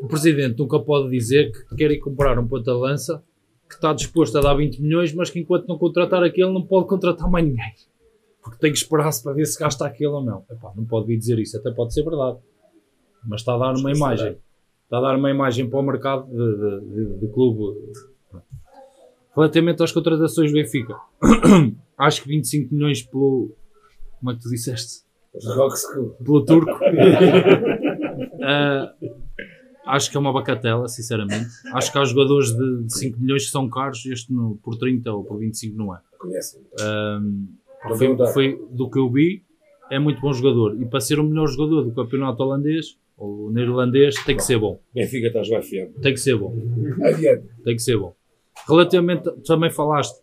O presidente nunca pode dizer que quer ir comprar um ponta-lança que está disposto a dar 20 milhões, mas que enquanto não contratar aquele não pode contratar mais ninguém. Porque tem que esperar-se para ver se gasta aquele ou não. Epá, não pode vir dizer isso, até pode ser verdade. Mas está a dar uma imagem. Está a dar uma imagem para o mercado de, de- de- de clube. Relativamente às contratações do Benfica, (coughs) acho que 25 milhões pelo. Como é que tu disseste? Pelo turco. (laughs) Ah, acho que é uma bacatela, sinceramente. Acho que há jogadores de, de 5 milhões que são caros, este no- por 30 ou por 25 não é. Conhecem. Vou foi, foi do que eu vi, é muito bom jogador. E para ser o melhor jogador do campeonato holandês, ou neerlandês, tem que ser bom. Benfica está a jogar fiado. Tem que ser bom. Adiante. Tem que ser bom. Relativamente, também falaste,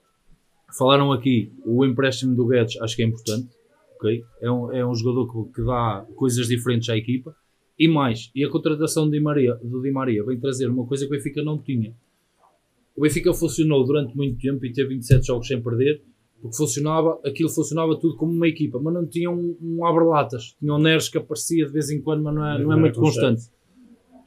falaram aqui, o empréstimo do Guedes, acho que é importante. ok? É, um, é um jogador que, que dá coisas diferentes à equipa. E mais, e a contratação Di Maria, do Di Maria vem trazer uma coisa que o Benfica não tinha. O Benfica funcionou durante muito tempo e teve 27 jogos sem perder, porque funcionava, aquilo funcionava tudo como uma equipa, mas não tinha um, um abre-latas. Tinha um Neres que aparecia de vez em quando, mas não é, não é muito constante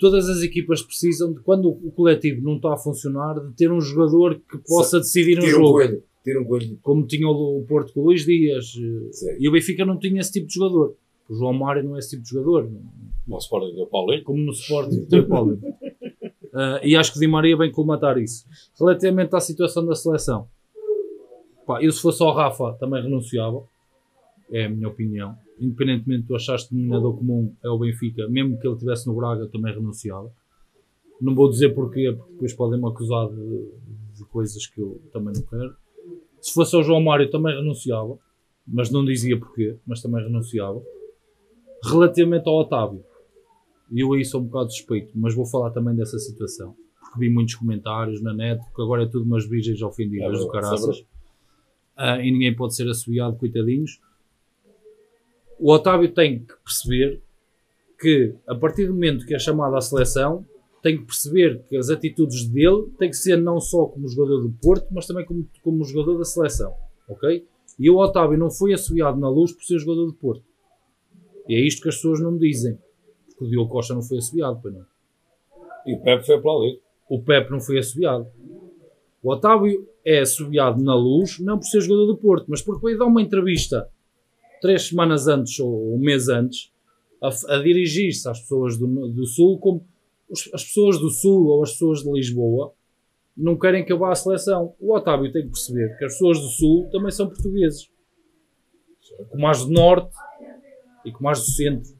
todas as equipas precisam de, quando o coletivo não está a funcionar, de ter um jogador que possa decidir um um jogo. coelho. Tira um coelho. Como tinha o Porto com o Luís Dias. eh, Sim. E o Benfica não tinha esse tipo de jogador. O João Mário não é esse tipo de jogador. O Sporting deu Paulinho. Como no Sporting tem o Paulo. Ah, (laughs) e acho que o Di Maria vem colmatar isso. Relativamente à situação da seleção, pá, eu se fosse ao Rafa também renunciava. É a minha opinião. Independentemente de tu achaste que o denominador comum é o Benfica, mesmo que ele estivesse no Braga, também renunciava. Não vou dizer porquê, porque depois podem-me acusar de, de coisas que eu também não quero. Se fosse ao João Mário, também renunciava, mas não dizia porquê, mas também renunciava. Relativamente ao Otávio, eu aí sou um bocado suspeito, mas vou falar também dessa situação. Porque vi muitos comentários na net, porque agora é tudo umas virgens ofendidas É do caraças. Ah, e ninguém pode ser assobiado, coitadinhos. O Otávio tem que perceber que, a partir do momento que é chamado à seleção, tem que perceber que as atitudes dele têm que ser não só como jogador do Porto, mas também como, como jogador da seleção. Ok? E o Otávio não foi assobiado na luz por ser jogador do Porto. E é isto que as pessoas não dizem. Porque o Diogo Costa não foi assobiado, pois não. E o Pepe foi aplaudido. O Pepe não foi assobiado. O Otávio é assobiado na luz, não por ser jogador do Porto, mas porque veio dar uma entrevista três semanas antes ou um mês antes a, a dirigir-se às pessoas do, do Sul como os- as pessoas do Sul ou as pessoas de Lisboa não querem que eu vá à seleção. O Otávio tem que perceber que as pessoas do Sul também são portugueses. Como as do Norte e como as do Centro.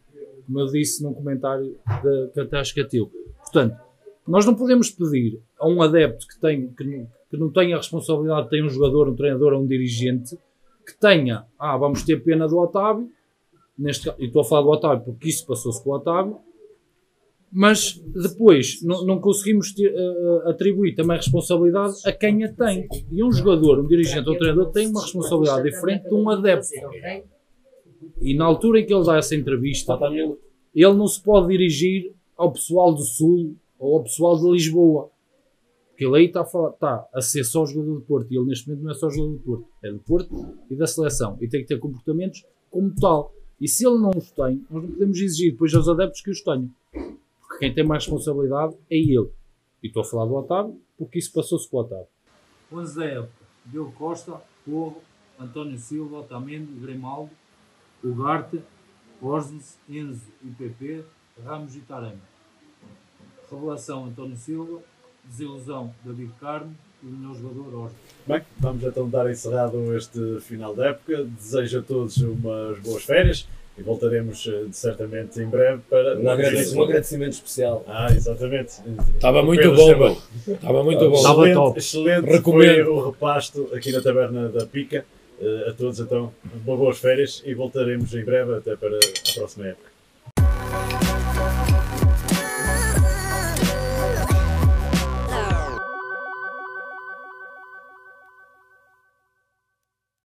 Como eu disse num comentário da, que é teu. Portanto, nós não podemos pedir a um adepto que, tem, que, que não tenha a responsabilidade de ter um jogador, um treinador ou um dirigente que tenha, ah, vamos ter pena do Otávio, neste e estou a falar do Otávio porque isso passou-se com o Otávio, mas depois não, não conseguimos ter, eh, atribuir também responsabilidade a quem a tem. E um jogador, um dirigente ou um treinador tem uma responsabilidade diferente de um adepto. E na altura em que ele dá essa entrevista, ele não se pode dirigir ao pessoal do Sul ou ao pessoal de Lisboa. Porque ele aí está a, está a ser só jogador do Porto. E ele neste momento não é só jogador do Porto. É do Porto e da seleção. E tem que ter comportamentos como tal. E se ele não os tem, nós não podemos exigir depois aos adeptos que os tenham. Porque quem tem mais responsabilidade é ele. E estou a falar do Otávio, porque isso passou-se com o Otávio. 11 da época. Diogo Costa, Porro, António Silva, Otamendi, Grimaldo, Ugarte, Osnes, Enzo e PP, Ramos e Tarema. Revelação António Silva, desilusão David Carmo e o melhor jogador Osnes. Bem, vamos então dar encerrado este final da época. Desejo a todos umas boas férias. e voltaremos eh, certamente em breve para. Um agradecimento, um agradecimento especial. Ah, exatamente. Estava muito Pedro bom. Estava muito bom. Estava Excelente, top. excelente Recomendo. foi o repasto aqui na Taberna da Pica. Eh, a todos, então, boas férias e voltaremos em breve até para a próxima época.